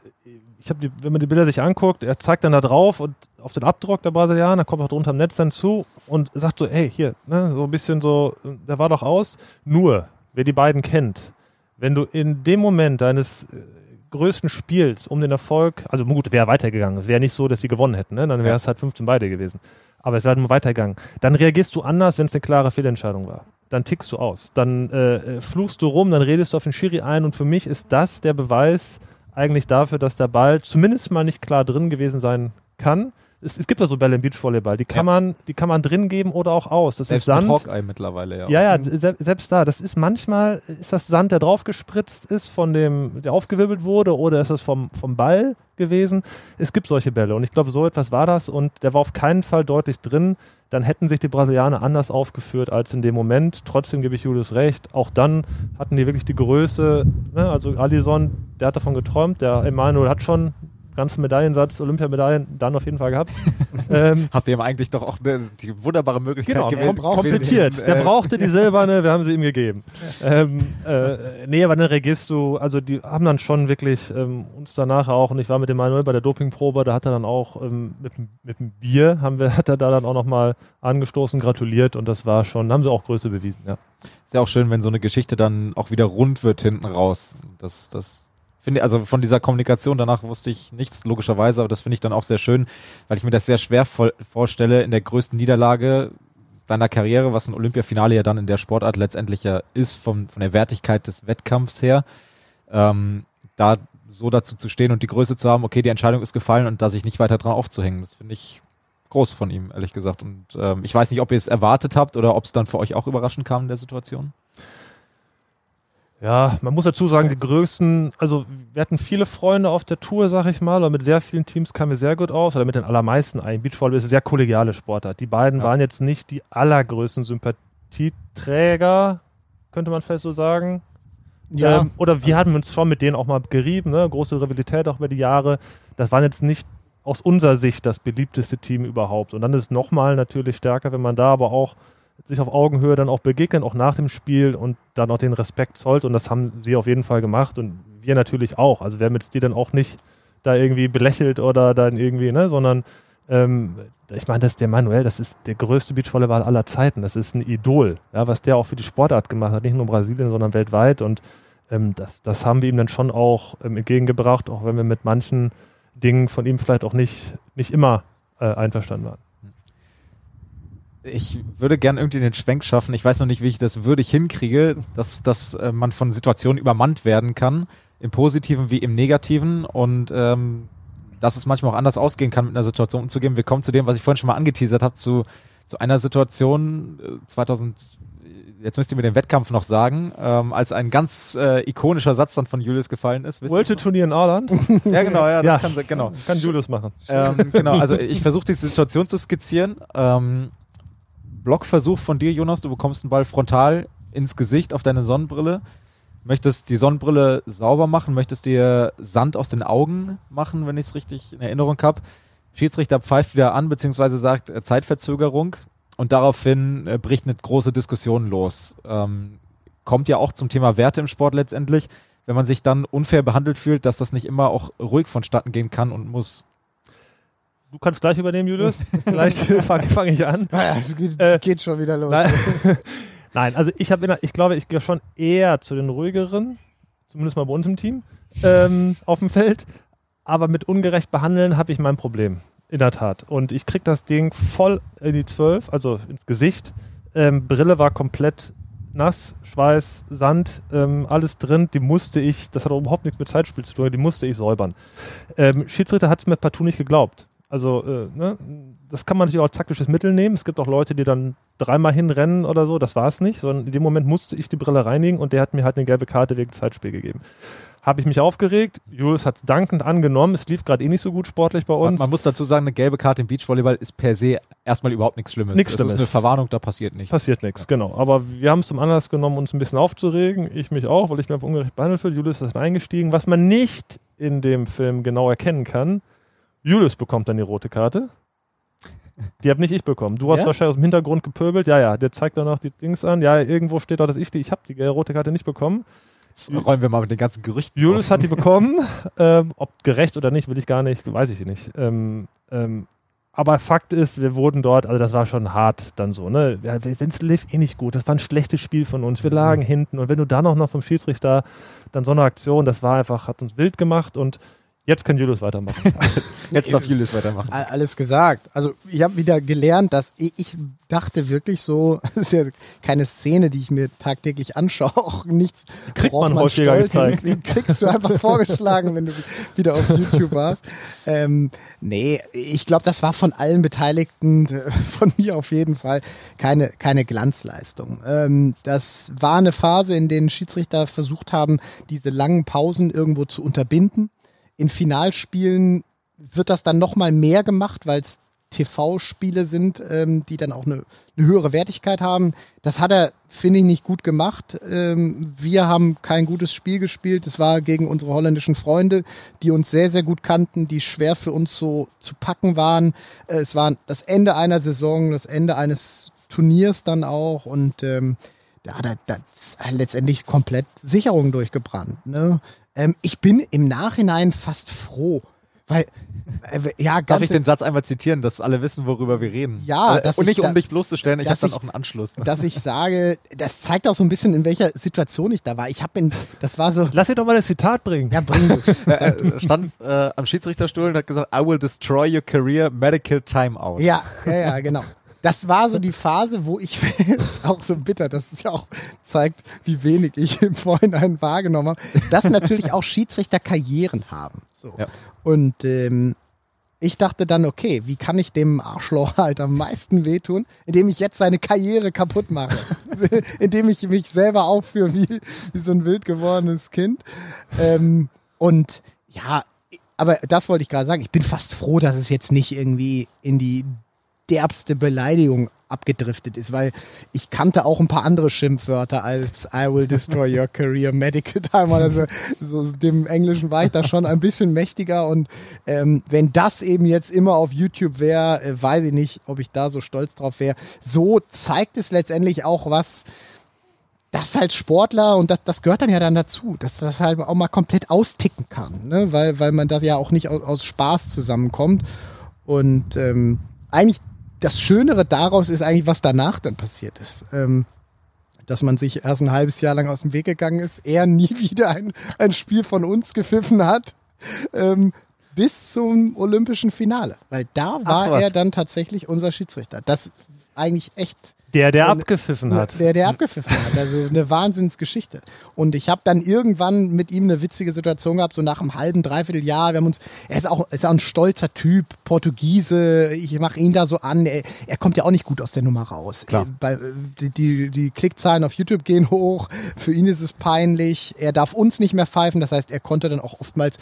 ich habe die, wenn man die Bilder sich anguckt, er zeigt dann da drauf und auf den Abdruck der Brasilianer, kommt auch drunter im Netz dann zu und sagt so, hey, hier, ne, so ein bisschen so, der war doch aus. Nur, wer die beiden kennt, wenn du in dem Moment deines äh, größten Spiels um den Erfolg, also gut, wäre weitergegangen, wäre nicht so, dass sie gewonnen hätten, ne? dann wäre es halt 15 beide gewesen. Aber es wäre nur weitergegangen. Dann reagierst du anders, wenn es eine klare Fehlentscheidung war. Dann tickst du aus. Dann äh, äh, fluchst du rum, dann redest du auf den Schiri ein und für mich ist das der Beweis eigentlich dafür, dass der Ball zumindest mal nicht klar drin gewesen sein kann es, es gibt ja so Bälle im Beachvolleyball, die kann ja. man, die kann man drin geben oder auch aus. Das selbst ist Sand. Mit mittlerweile, ja. Ja, ja, se selbst da. Das ist manchmal ist das Sand, der drauf gespritzt ist, von dem, der aufgewirbelt wurde, oder ist es vom, vom Ball gewesen. Es gibt solche Bälle und ich glaube, so etwas war das und der war auf keinen Fall deutlich drin. Dann hätten sich die Brasilianer anders aufgeführt als in dem Moment. Trotzdem gebe ich Julius recht. Auch dann hatten die wirklich die Größe. Ne? Also Alison, der hat davon geträumt. Der Emanuel hat schon ganzen Medaillensatz, Olympiamedaillen, dann auf jeden Fall gehabt. ähm, Habt ihr ihm eigentlich doch auch eine, die wunderbare Möglichkeit genau, gegeben? Komplettiert. Der äh, brauchte die silberne, wir haben sie ihm gegeben. ähm, äh, nee, aber dann reagierst du, also die haben dann schon wirklich ähm, uns danach auch, und ich war mit dem Manuel bei der Dopingprobe, da hat er dann auch ähm, mit, mit dem Bier, haben wir, hat er da dann auch nochmal angestoßen, gratuliert und das war schon, haben sie auch Größe bewiesen, ja. Ist ja auch schön, wenn so eine Geschichte dann auch wieder rund wird hinten raus. Das, das finde, also von dieser Kommunikation danach wusste ich nichts, logischerweise, aber das finde ich dann auch sehr schön, weil ich mir das sehr schwer vorstelle, in der größten Niederlage deiner Karriere, was ein Olympiafinale ja dann in der Sportart letztendlich ja ist, vom, von der Wertigkeit des Wettkampfs her, ähm, da so dazu zu stehen und die Größe zu haben, okay, die Entscheidung ist gefallen und da sich nicht weiter dran aufzuhängen. Das finde ich groß von ihm, ehrlich gesagt. Und ähm, ich weiß nicht, ob ihr es erwartet habt oder ob es dann für euch auch überraschend kam in der Situation. Ja, man muss dazu sagen, die größten, also wir hatten viele Freunde auf der Tour, sag ich mal, und mit sehr vielen Teams kamen wir sehr gut aus, oder mit den allermeisten ein. Beachvolleyball ist eine sehr kollegiale Sportart. Die beiden ja. waren jetzt nicht die allergrößten Sympathieträger, könnte man vielleicht so sagen. Ja. Ähm, oder wir hatten uns schon mit denen auch mal gerieben, ne? große Rivalität auch über die Jahre. Das waren jetzt nicht aus unserer Sicht das beliebteste Team überhaupt. Und dann ist es nochmal natürlich stärker, wenn man da aber auch sich auf Augenhöhe dann auch begegnen, auch nach dem Spiel und dann auch den Respekt zollt. Und das haben sie auf jeden Fall gemacht und wir natürlich auch. Also haben jetzt die dann auch nicht da irgendwie belächelt oder dann irgendwie, ne, sondern ähm, ich meine, das ist der Manuel, das ist der größte Beachvolleyball aller Zeiten. Das ist ein Idol, ja, was der auch für die Sportart gemacht hat, nicht nur in Brasilien, sondern weltweit. Und ähm, das, das haben wir ihm dann schon auch ähm, entgegengebracht, auch wenn wir mit manchen Dingen von ihm vielleicht auch nicht, nicht immer äh, einverstanden waren ich würde gern irgendwie den Schwenk schaffen. Ich weiß noch nicht, wie ich das würdig hinkriege, dass, dass äh, man von Situationen übermannt werden kann, im Positiven wie im Negativen und ähm, dass es manchmal auch anders ausgehen kann, mit einer Situation umzugehen. Wir kommen zu dem, was ich vorhin schon mal angeteasert habe, zu, zu einer Situation äh, 2000 jetzt müsst ihr mir den Wettkampf noch sagen, ähm, als ein ganz äh, ikonischer Satz dann von Julius gefallen ist. World Turnier in Arland? ja, genau, ja, das ja. kann genau. Kann Julius machen. Ähm, genau, also ich versuche die Situation zu skizzieren. Ähm, Blockversuch von dir, Jonas, du bekommst einen Ball frontal ins Gesicht auf deine Sonnenbrille. Möchtest die Sonnenbrille sauber machen, möchtest dir Sand aus den Augen machen, wenn ich es richtig in Erinnerung habe. Schiedsrichter pfeift wieder an, beziehungsweise sagt äh, Zeitverzögerung. Und daraufhin äh, bricht eine große Diskussion los. Ähm, kommt ja auch zum Thema Werte im Sport letztendlich. Wenn man sich dann unfair behandelt fühlt, dass das nicht immer auch ruhig vonstatten gehen kann und muss. Du kannst gleich übernehmen, Julius. Vielleicht fange fang ich an. Naja, es geht, äh, geht schon wieder los. Nein, nein also ich habe, ich glaube, ich gehe schon eher zu den ruhigeren, zumindest mal bei uns im Team, ähm, auf dem Feld. Aber mit ungerecht behandeln habe ich mein Problem. In der Tat. Und ich krieg das Ding voll in die 12, also ins Gesicht. Ähm, Brille war komplett nass, Schweiß, Sand, ähm, alles drin. Die musste ich, das hat auch überhaupt nichts mit Zeitspiel zu tun, die musste ich säubern. Ähm, Schiedsrichter hat es mir partout nicht geglaubt. Also, äh, ne, das kann man natürlich auch als taktisches Mittel nehmen. Es gibt auch Leute, die dann dreimal hinrennen oder so. Das war es nicht, sondern in dem Moment musste ich die Brille reinigen und der hat mir halt eine gelbe Karte wegen Zeitspiel gegeben habe ich mich aufgeregt. Julius hat es dankend angenommen. Es lief gerade eh nicht so gut sportlich bei uns. Man, man, muss dazu sagen, eine gelbe Karte im Beachvolleyball ist per se erstmal überhaupt nichts Schlimmes. Nichts Schlimmes. ist eine Verwarnung, da passiert nichts. Passiert nichts, ja. genau. Aber wir haben es zum Anlass genommen, uns ein bisschen aufzuregen. Ich mich auch, weil ich mir einfach ungerecht behandelt fühle. Julius ist eingestiegen. Was man nicht in dem Film genau erkennen kann, Julius bekommt dann die rote Karte. Die habe nicht ich bekommen. Du hast ja? wahrscheinlich aus dem Hintergrund gepöbelt. Ja, ja, der zeigt dann noch die Dings an. Ja, irgendwo steht da, dass ich die. Ich habe die rote Karte nicht bekommen. Jetzt räumen wir mal mit den ganzen Gerüchten. Julius hat die bekommen. ähm, ob gerecht oder nicht, will ich gar nicht, weiß ich nicht. Ähm, ähm, aber Fakt ist, wir wurden dort, also das war schon hart dann so, ne? Ja, es lief eh nicht gut. Das war ein schlechtes Spiel von uns. Wir lagen mhm. hinten und wenn du dann auch noch vom Schiedsrichter dann so eine Aktion, das war einfach, hat uns wild gemacht und Jetzt kann Julius weitermachen. Jetzt darf Julius weitermachen. Alles gesagt. Also ich habe wieder gelernt, dass ich, ich, dachte wirklich so, das ist ja keine Szene, die ich mir tagtäglich anschaue, auch nichts, kriegt man, man häufiger gezeigt. Die kriegst du einfach vorgeschlagen, wenn du wieder auf YouTube warst. Ähm, nee, ich glaube, das war von allen Beteiligten, äh, von mir auf jeden Fall, keine, keine Glanzleistung. Ähm, das war eine Phase, in der Schiedsrichter versucht haben, diese langen Pausen irgendwo zu unterbinden in Finalspielen wird das dann nochmal mehr gemacht, weil es TV-Spiele sind, ähm, die dann auch eine, eine, höhere Wertigkeit haben. Das hat er, finde ich, nicht gut gemacht. Ähm, wir haben kein gutes Spiel gespielt. Es war gegen unsere holländischen Freunde, die uns sehr, sehr gut kannten, die schwer für uns so zu packen waren. Äh, es war das Ende einer Saison, das Ende eines Turniers dann auch und ähm, da, da ist letztendlich komplett Sicherung durchgebrannt. Ne? Ähm, ich bin im Nachhinein fast froh, weil äh, ja, Darf ich den Satz einmal zitieren, dass alle wissen, worüber wir reden? Ja, äh, und nicht um dich bloßzustellen, ich habe dann auch einen Anschluss. Dass ich sage, das zeigt auch so ein bisschen, in welcher Situation ich da war. Ich habe in, das war so. Lass dir doch mal das Zitat bringen. Ja, bring es. er stand äh, am Schiedsrichterstuhl und hat gesagt, I will destroy your career, medical timeout. Ja, ja, ja, genau das war so die Phase, wo ich, ist auch so bitter, dass es ja auch zeigt, wie wenig ich im Vorhinein wahrgenommen habe, dass natürlich auch Schiedsrichter Karrieren haben. So. Ja. Und ähm, ich dachte dann, okay, wie kann ich dem Arschloch halt am meisten wehtun, indem ich jetzt seine Karriere kaputt mache, indem ich mich selber aufführe wie, wie so ein wild gewordenes Kind. Ähm, und ja, aber das wollte ich gerade sagen. Ich bin fast froh, dass es jetzt nicht irgendwie in die derbste Beleidigung abgedriftet ist, weil ich kannte auch ein paar andere Schimpfwörter als I will destroy your career, medical time. Also so, dem Englischen war ich da schon ein bisschen mächtiger und ähm, wenn das eben jetzt immer auf YouTube wäre, äh, weiß ich nicht, ob ich da so stolz drauf wäre. So zeigt es letztendlich auch was, dass halt Sportler, und das, das gehört dann ja dann dazu, dass das halt auch mal komplett austicken kann, ne? weil, weil man das ja auch nicht aus, aus Spaß zusammenkommt. Und ähm, eigentlich das Schönere daraus ist eigentlich, was danach dann passiert ist. Ähm, dass man sich erst ein halbes Jahr lang aus dem Weg gegangen ist, er nie wieder ein, ein Spiel von uns gepfiffen hat, ähm, bis zum olympischen Finale. Weil da war er dann tatsächlich unser Schiedsrichter. Das eigentlich echt Der, der und, abgepfiffen hat. Der, der abgepfiffen hat. Also eine Wahnsinnsgeschichte. Und ich habe dann irgendwann mit ihm eine witzige Situation gehabt, so nach einem halben, dreiviertel Jahr. Wir haben uns, er ist auch, ist auch ein stolzer Typ, Portugiese. Ich mache ihn da so an. Er, er, kommt ja auch nicht gut aus der Nummer raus. Klar. Bei, die, die, die Klickzahlen auf YouTube gehen hoch. Für ihn ist es peinlich. Er darf uns nicht mehr pfeifen. Das heißt, er konnte dann auch oftmals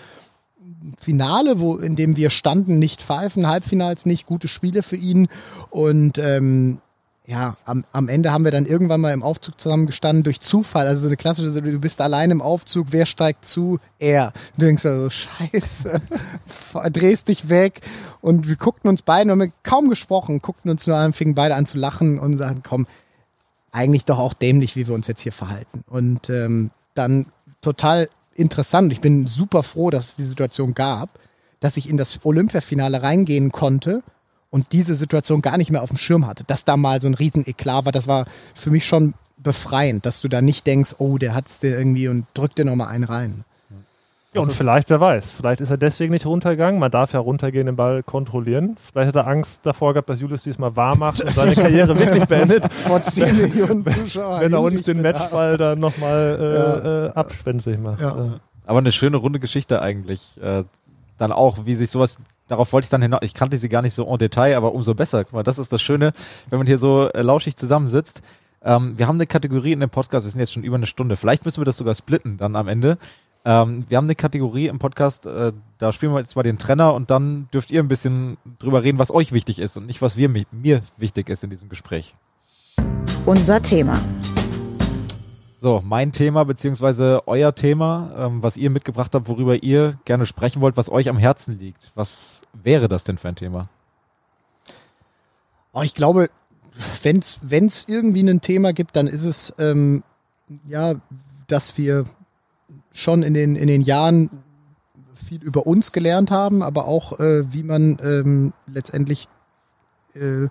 Finale, wo, in dem wir standen, nicht pfeifen, Halbfinals nicht, gute Spiele für ihn. Und ähm, ja, am, am Ende haben wir dann irgendwann mal im Aufzug zusammengestanden durch Zufall. Also so eine klassische, du bist allein im Aufzug, wer steigt zu? Er. Du denkst so, scheiße, drehst dich weg. Und wir guckten uns beide, haben kaum gesprochen, guckten uns nur an, fingen beide an zu lachen und sagten, komm, eigentlich doch auch dämlich, wie wir uns jetzt hier verhalten. Und ähm, dann total interessant. Ich bin super froh, dass es die Situation gab, dass ich in das Olympiafinale reingehen konnte und diese Situation gar nicht mehr auf dem Schirm hatte. Dass da mal so ein Rieseneklat war, das war für mich schon befreiend, dass du da nicht denkst, oh, der hat es dir irgendwie und drückt dir nochmal einen rein. Ja, und vielleicht, wer weiß, vielleicht ist er deswegen nicht runtergegangen. Man darf ja runtergehen, den Ball kontrollieren. Vielleicht hat er Angst davor gehabt, dass Julius diesmal wahr macht und seine Karriere wirklich beendet. Vor 10 Millionen Zuschauern. Wenn er uns den Matchball dann nochmal äh, ja. äh, abspenstig macht. Ja. Aber eine schöne runde Geschichte eigentlich. Äh, dann auch, wie sich sowas darauf wollte ich dann hinaus. Ich kannte sie gar nicht so en Detail, aber umso besser. Guck mal, das ist das Schöne, wenn man hier so äh, lauschig zusammensitzt. Ähm, wir haben eine Kategorie in dem Podcast, wir sind jetzt schon über eine Stunde. Vielleicht müssen wir das sogar splitten dann am Ende. Ähm, wir haben eine Kategorie im Podcast, äh, da spielen wir jetzt mal den Trenner und dann dürft ihr ein bisschen drüber reden, was euch wichtig ist und nicht, was wir, mir wichtig ist in diesem Gespräch. Unser Thema. So, mein Thema beziehungsweise euer Thema, ähm, was ihr mitgebracht habt, worüber ihr gerne sprechen wollt, was euch am Herzen liegt. Was wäre das denn für ein Thema? Oh, ich glaube, wenn es irgendwie ein Thema gibt, dann ist es ähm, ja, dass wir schon in den, in den Jahren viel über uns gelernt haben, aber auch, äh, wie man ähm, letztendlich äh, äh,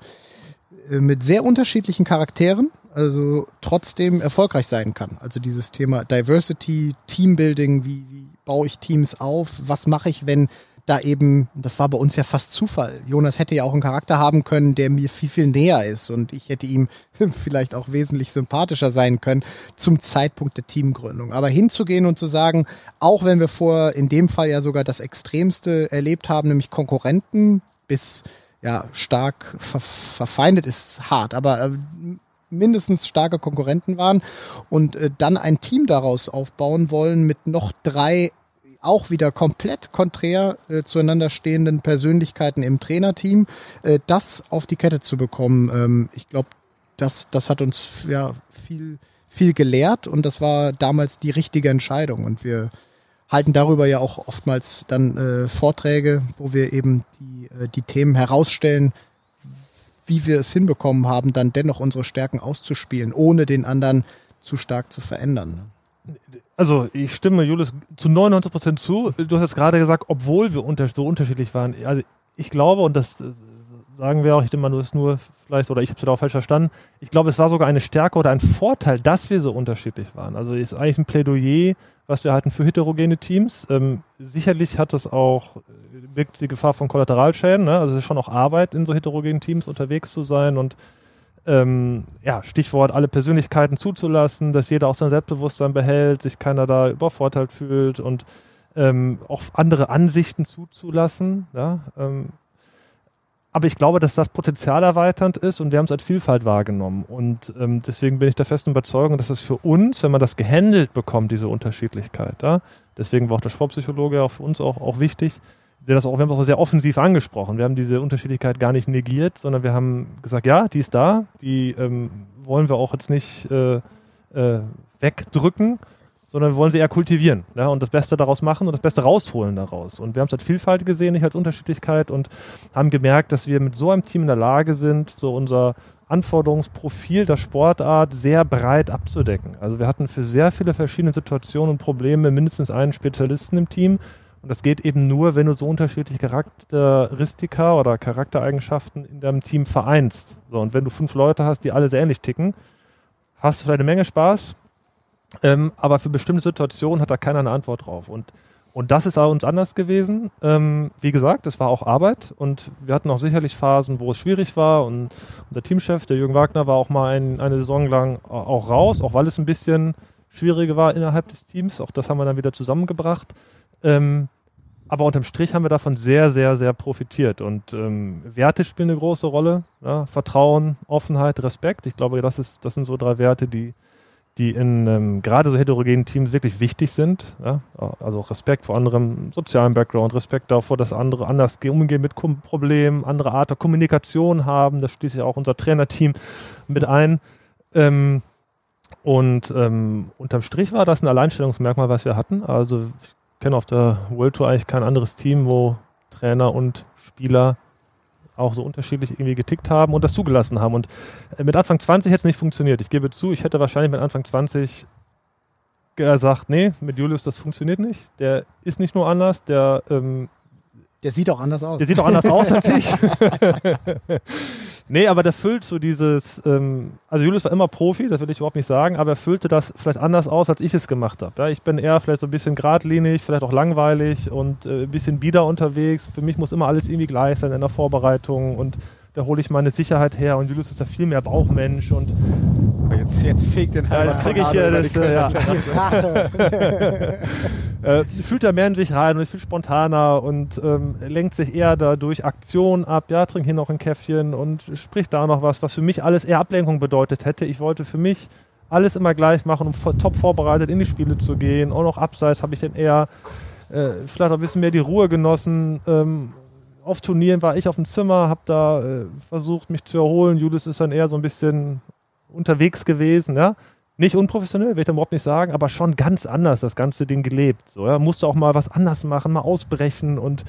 mit sehr unterschiedlichen Charakteren, also trotzdem erfolgreich sein kann. Also dieses Thema Diversity, Teambuilding, wie, wie baue ich Teams auf, was mache ich, wenn da eben, das war bei uns ja fast Zufall. Jonas hätte ja auch einen Charakter haben können, der mir viel, viel näher ist und ich hätte ihm vielleicht auch wesentlich sympathischer sein können zum Zeitpunkt der Teamgründung. Aber hinzugehen und zu sagen, auch wenn wir vor in dem Fall ja sogar das Extremste erlebt haben, nämlich Konkurrenten bis ja stark ver verfeindet ist hart, aber äh, mindestens starke Konkurrenten waren und äh, dann ein Team daraus aufbauen wollen mit noch drei auch wieder komplett konträr äh, zueinander stehenden Persönlichkeiten im Trainerteam, äh, das auf die Kette zu bekommen. Ähm, ich glaube, das, das hat uns ja viel, viel gelehrt und das war damals die richtige Entscheidung. Und wir halten darüber ja auch oftmals dann äh, Vorträge, wo wir eben die, äh, die Themen herausstellen, wie wir es hinbekommen haben, dann dennoch unsere Stärken auszuspielen, ohne den anderen zu stark zu verändern. Also ich stimme Julius zu 99 Prozent zu. Du hast jetzt gerade gesagt, obwohl wir unter so unterschiedlich waren. Also ich glaube, und das sagen wir auch, ich denke mal, du hast nur vielleicht, oder ich habe es auch falsch verstanden, ich glaube, es war sogar eine Stärke oder ein Vorteil, dass wir so unterschiedlich waren. Also ist eigentlich ein Plädoyer, was wir halten für heterogene Teams. Ähm, sicherlich hat das auch, äh, wirkt die Gefahr von Kollateralschäden, ne? also es ist schon auch Arbeit, in so heterogenen Teams unterwegs zu sein und ähm, ja, Stichwort, alle Persönlichkeiten zuzulassen, dass jeder auch sein Selbstbewusstsein behält, sich keiner da übervorteilt fühlt und ähm, auch andere Ansichten zuzulassen. Ja? Ähm, aber ich glaube, dass das Potenzial erweiternd ist und wir haben es als Vielfalt wahrgenommen. Und ähm, deswegen bin ich der festen Überzeugung, dass es für uns, wenn man das gehandelt bekommt, diese Unterschiedlichkeit, ja? deswegen war auch der Sportpsychologe auch für uns auch, auch wichtig, der das auch, wir haben das auch sehr offensiv angesprochen. Wir haben diese Unterschiedlichkeit gar nicht negiert, sondern wir haben gesagt, ja, die ist da, die ähm, wollen wir auch jetzt nicht äh, äh, wegdrücken, sondern wir wollen sie eher kultivieren ja, und das Beste daraus machen und das Beste rausholen daraus. Und wir haben es als Vielfalt gesehen, nicht als Unterschiedlichkeit und haben gemerkt, dass wir mit so einem Team in der Lage sind, so unser Anforderungsprofil der Sportart sehr breit abzudecken. Also wir hatten für sehr viele verschiedene Situationen und Probleme mindestens einen Spezialisten im Team, und das geht eben nur, wenn du so unterschiedliche Charakteristika oder Charaktereigenschaften in deinem Team vereinst. So, und wenn du fünf Leute hast, die alle sehr ähnlich ticken, hast du vielleicht eine Menge Spaß, ähm, aber für bestimmte Situationen hat da keiner eine Antwort drauf. Und Und das ist auch uns anders gewesen. Ähm, wie gesagt, es war auch Arbeit und wir hatten auch sicherlich Phasen, wo es schwierig war. Und unser Teamchef, der Jürgen Wagner, war auch mal ein, eine Saison lang auch raus, auch weil es ein bisschen schwieriger war innerhalb des Teams. Auch das haben wir dann wieder zusammengebracht. Ähm, aber unterm Strich haben wir davon sehr, sehr, sehr profitiert. Und ähm, Werte spielen eine große Rolle. Ja? Vertrauen, Offenheit, Respekt. Ich glaube, das, ist, das sind so drei Werte, die die in ähm, gerade so heterogenen Teams wirklich wichtig sind. Ja? Also Respekt vor anderem sozialen Background, Respekt davor, dass andere anders umgehen mit Problemen, andere Art der Kommunikation haben. Das schließt ja auch unser Trainerteam mit ein. Ähm, und ähm, unterm Strich war das ein Alleinstellungsmerkmal, was wir hatten. Also ich kenne auf der World Tour eigentlich kein anderes Team, wo Trainer und Spieler auch so unterschiedlich irgendwie getickt haben und das zugelassen haben. Und äh, mit Anfang 20 hätte es nicht funktioniert. Ich gebe zu, ich hätte wahrscheinlich mit Anfang 20 gesagt, nee, mit Julius, das funktioniert nicht. Der ist nicht nur anders, der ähm, der sieht auch anders aus. Der sieht auch anders aus als ich. nee, aber der füllt so dieses, ähm, also Julius war immer Profi, das will ich überhaupt nicht sagen, aber er füllte das vielleicht anders aus, als ich es gemacht habe. Ja, ich bin eher vielleicht so ein bisschen geradlinig, vielleicht auch langweilig und äh, ein bisschen bieder unterwegs. Für mich muss immer alles irgendwie gleich sein in der Vorbereitung und da hole ich meine Sicherheit her und Julius ist da viel mehr Bauchmensch und jetzt, jetzt fegt den ja, jetzt kriege ich hier das, äh, ja. äh, fühlt er mehr in sich rein und ist viel spontaner und ähm, lenkt sich eher da durch Aktion ab, ja, trinkt hier noch ein Käffchen und spricht da noch was, was für mich alles eher Ablenkung bedeutet hätte. Ich wollte für mich alles immer gleich machen, um top vorbereitet in die Spiele zu gehen. Auch noch abseits habe ich dann eher äh, vielleicht auch ein bisschen mehr die Ruhe genossen. Ähm, auf Turnieren war ich auf dem Zimmer, habe da äh, versucht, mich zu erholen. Julius ist dann eher so ein bisschen unterwegs gewesen, ja nicht unprofessionell, will ich dann überhaupt nicht sagen, aber schon ganz anders das ganze Ding gelebt. So, ja. Musste auch mal was anders machen, mal ausbrechen und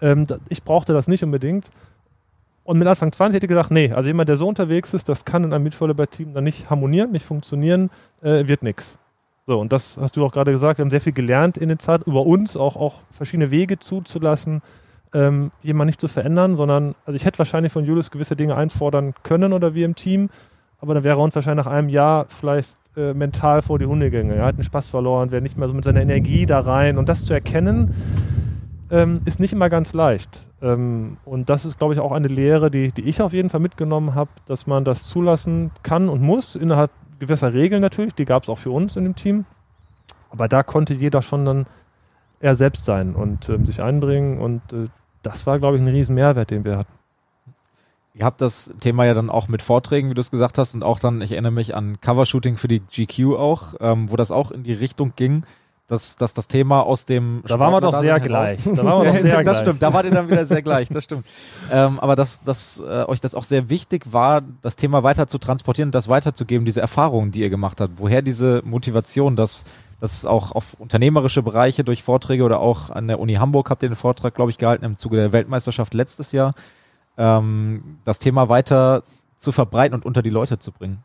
ähm, ich brauchte das nicht unbedingt. Und mit Anfang 20 hätte ich gedacht, nee, also jemand, der so unterwegs ist, das kann in einem Mitvolleyball-Team dann nicht harmonieren, nicht funktionieren, äh, wird nichts. So, und das hast du auch gerade gesagt, wir haben sehr viel gelernt in der Zeit über uns, auch, auch verschiedene Wege zuzulassen, ähm, jemanden nicht zu verändern, sondern, also ich hätte wahrscheinlich von Julius gewisse Dinge einfordern können oder wir im Team, aber dann wäre er uns wahrscheinlich nach einem Jahr vielleicht äh, mental vor die Hunde ginge. Er hat den Spaß verloren, wäre nicht mehr so mit seiner Energie da rein. Und das zu erkennen, ähm, ist nicht immer ganz leicht. Ähm, und das ist, glaube ich, auch eine Lehre, die, die ich auf jeden Fall mitgenommen habe, dass man das zulassen kann und muss, innerhalb gewisser Regeln natürlich. Die gab es auch für uns in dem Team. Aber da konnte jeder schon dann er selbst sein und ähm, sich einbringen. Und äh, das war, glaube ich, ein riesen Mehrwert, den wir hatten. Ihr habt das Thema ja dann auch mit Vorträgen, wie du es gesagt hast, und auch dann, ich erinnere mich an Covershooting für die GQ auch, ähm, wo das auch in die Richtung ging, dass, dass das Thema aus dem Da waren wir doch sehr gleich. Da waren wir doch sehr das stimmt, da wart ihr dann wieder sehr gleich, das stimmt. Ähm, aber dass, dass äh, euch das auch sehr wichtig war, das Thema weiter zu transportieren und das weiterzugeben, diese Erfahrungen, die ihr gemacht habt. Woher diese Motivation, dass das auch auf unternehmerische Bereiche durch Vorträge oder auch an der Uni Hamburg habt ihr den Vortrag, glaube ich, gehalten im Zuge der Weltmeisterschaft letztes Jahr ähm, das Thema weiter zu verbreiten und unter die Leute zu bringen?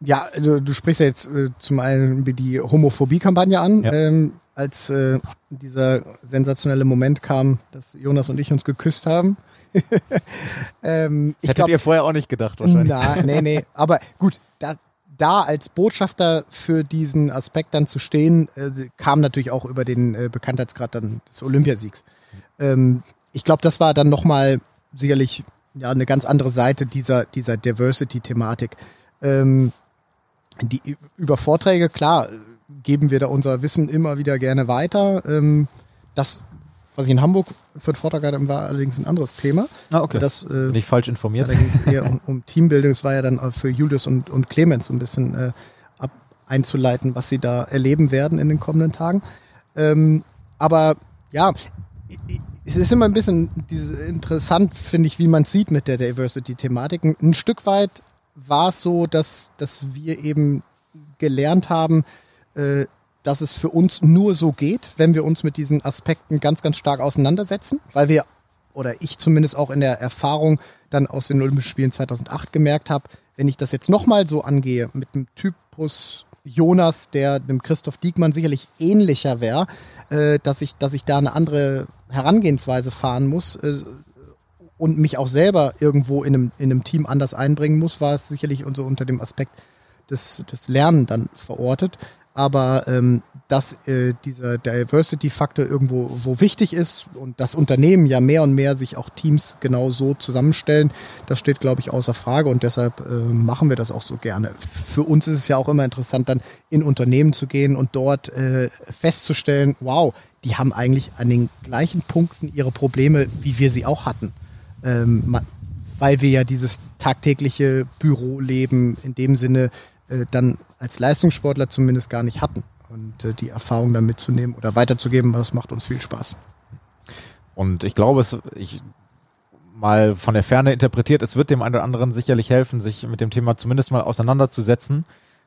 Ja, also du sprichst ja jetzt äh, zum einen die Homophobie-Kampagne an. Ja. Ähm, als äh, dieser sensationelle Moment kam, dass Jonas und ich uns geküsst haben. ähm, das hättet glaub, ihr vorher auch nicht gedacht wahrscheinlich. Na, nee, nee. Aber gut, da, da als Botschafter für diesen Aspekt dann zu stehen, äh, kam natürlich auch über den äh, Bekanntheitsgrad dann des Olympiasiegs. Ähm, ich glaube, das war dann nochmal sicherlich ja eine ganz andere Seite dieser, dieser Diversity-Thematik. Ähm, die, über Vorträge, klar, geben wir da unser Wissen immer wieder gerne weiter. Ähm, das, was ich in Hamburg für den Vortrag hatte, war allerdings ein anderes Thema. Ah, okay. Das, äh, Nicht falsch informiert. Da ging es eher um, um Teambildung. Es war ja dann für Julius und, und Clemens so ein bisschen äh, ab, einzuleiten, was sie da erleben werden in den kommenden Tagen. Ähm, aber ja, es ist immer ein bisschen interessant, finde ich, wie man sieht mit der Diversity-Thematik. Ein Stück weit war es so, dass, dass wir eben gelernt haben, äh, dass es für uns nur so geht, wenn wir uns mit diesen Aspekten ganz, ganz stark auseinandersetzen, weil wir, oder ich zumindest auch in der Erfahrung dann aus den Olympischen Spielen 2008 gemerkt habe, wenn ich das jetzt nochmal so angehe, mit einem Typus Jonas, der dem Christoph Diekmann sicherlich ähnlicher wäre, äh, dass, ich, dass ich da eine andere Herangehensweise fahren muss äh, und mich auch selber irgendwo in einem, in einem Team anders einbringen muss, war es sicherlich unter dem Aspekt des, des Lernen dann verortet. Aber ähm, dass äh, dieser Diversity-Faktor irgendwo wo wichtig ist und das Unternehmen ja mehr und mehr sich auch Teams genau so zusammenstellen, das steht, glaube ich, außer Frage und deshalb äh, machen wir das auch so gerne. Für uns ist es ja auch immer interessant, dann in Unternehmen zu gehen und dort äh, festzustellen, wow, die haben eigentlich an den gleichen Punkten ihre Probleme, wie wir sie auch hatten. Ähm, weil wir ja dieses tagtägliche Büroleben in dem Sinne äh, dann als Leistungssportler zumindest gar nicht hatten. Und äh, die Erfahrung dann mitzunehmen oder weiterzugeben, das macht uns viel Spaß. Und ich glaube, es, ich mal von der Ferne interpretiert, es wird dem einen oder anderen sicherlich helfen, sich mit dem Thema zumindest mal auseinanderzusetzen.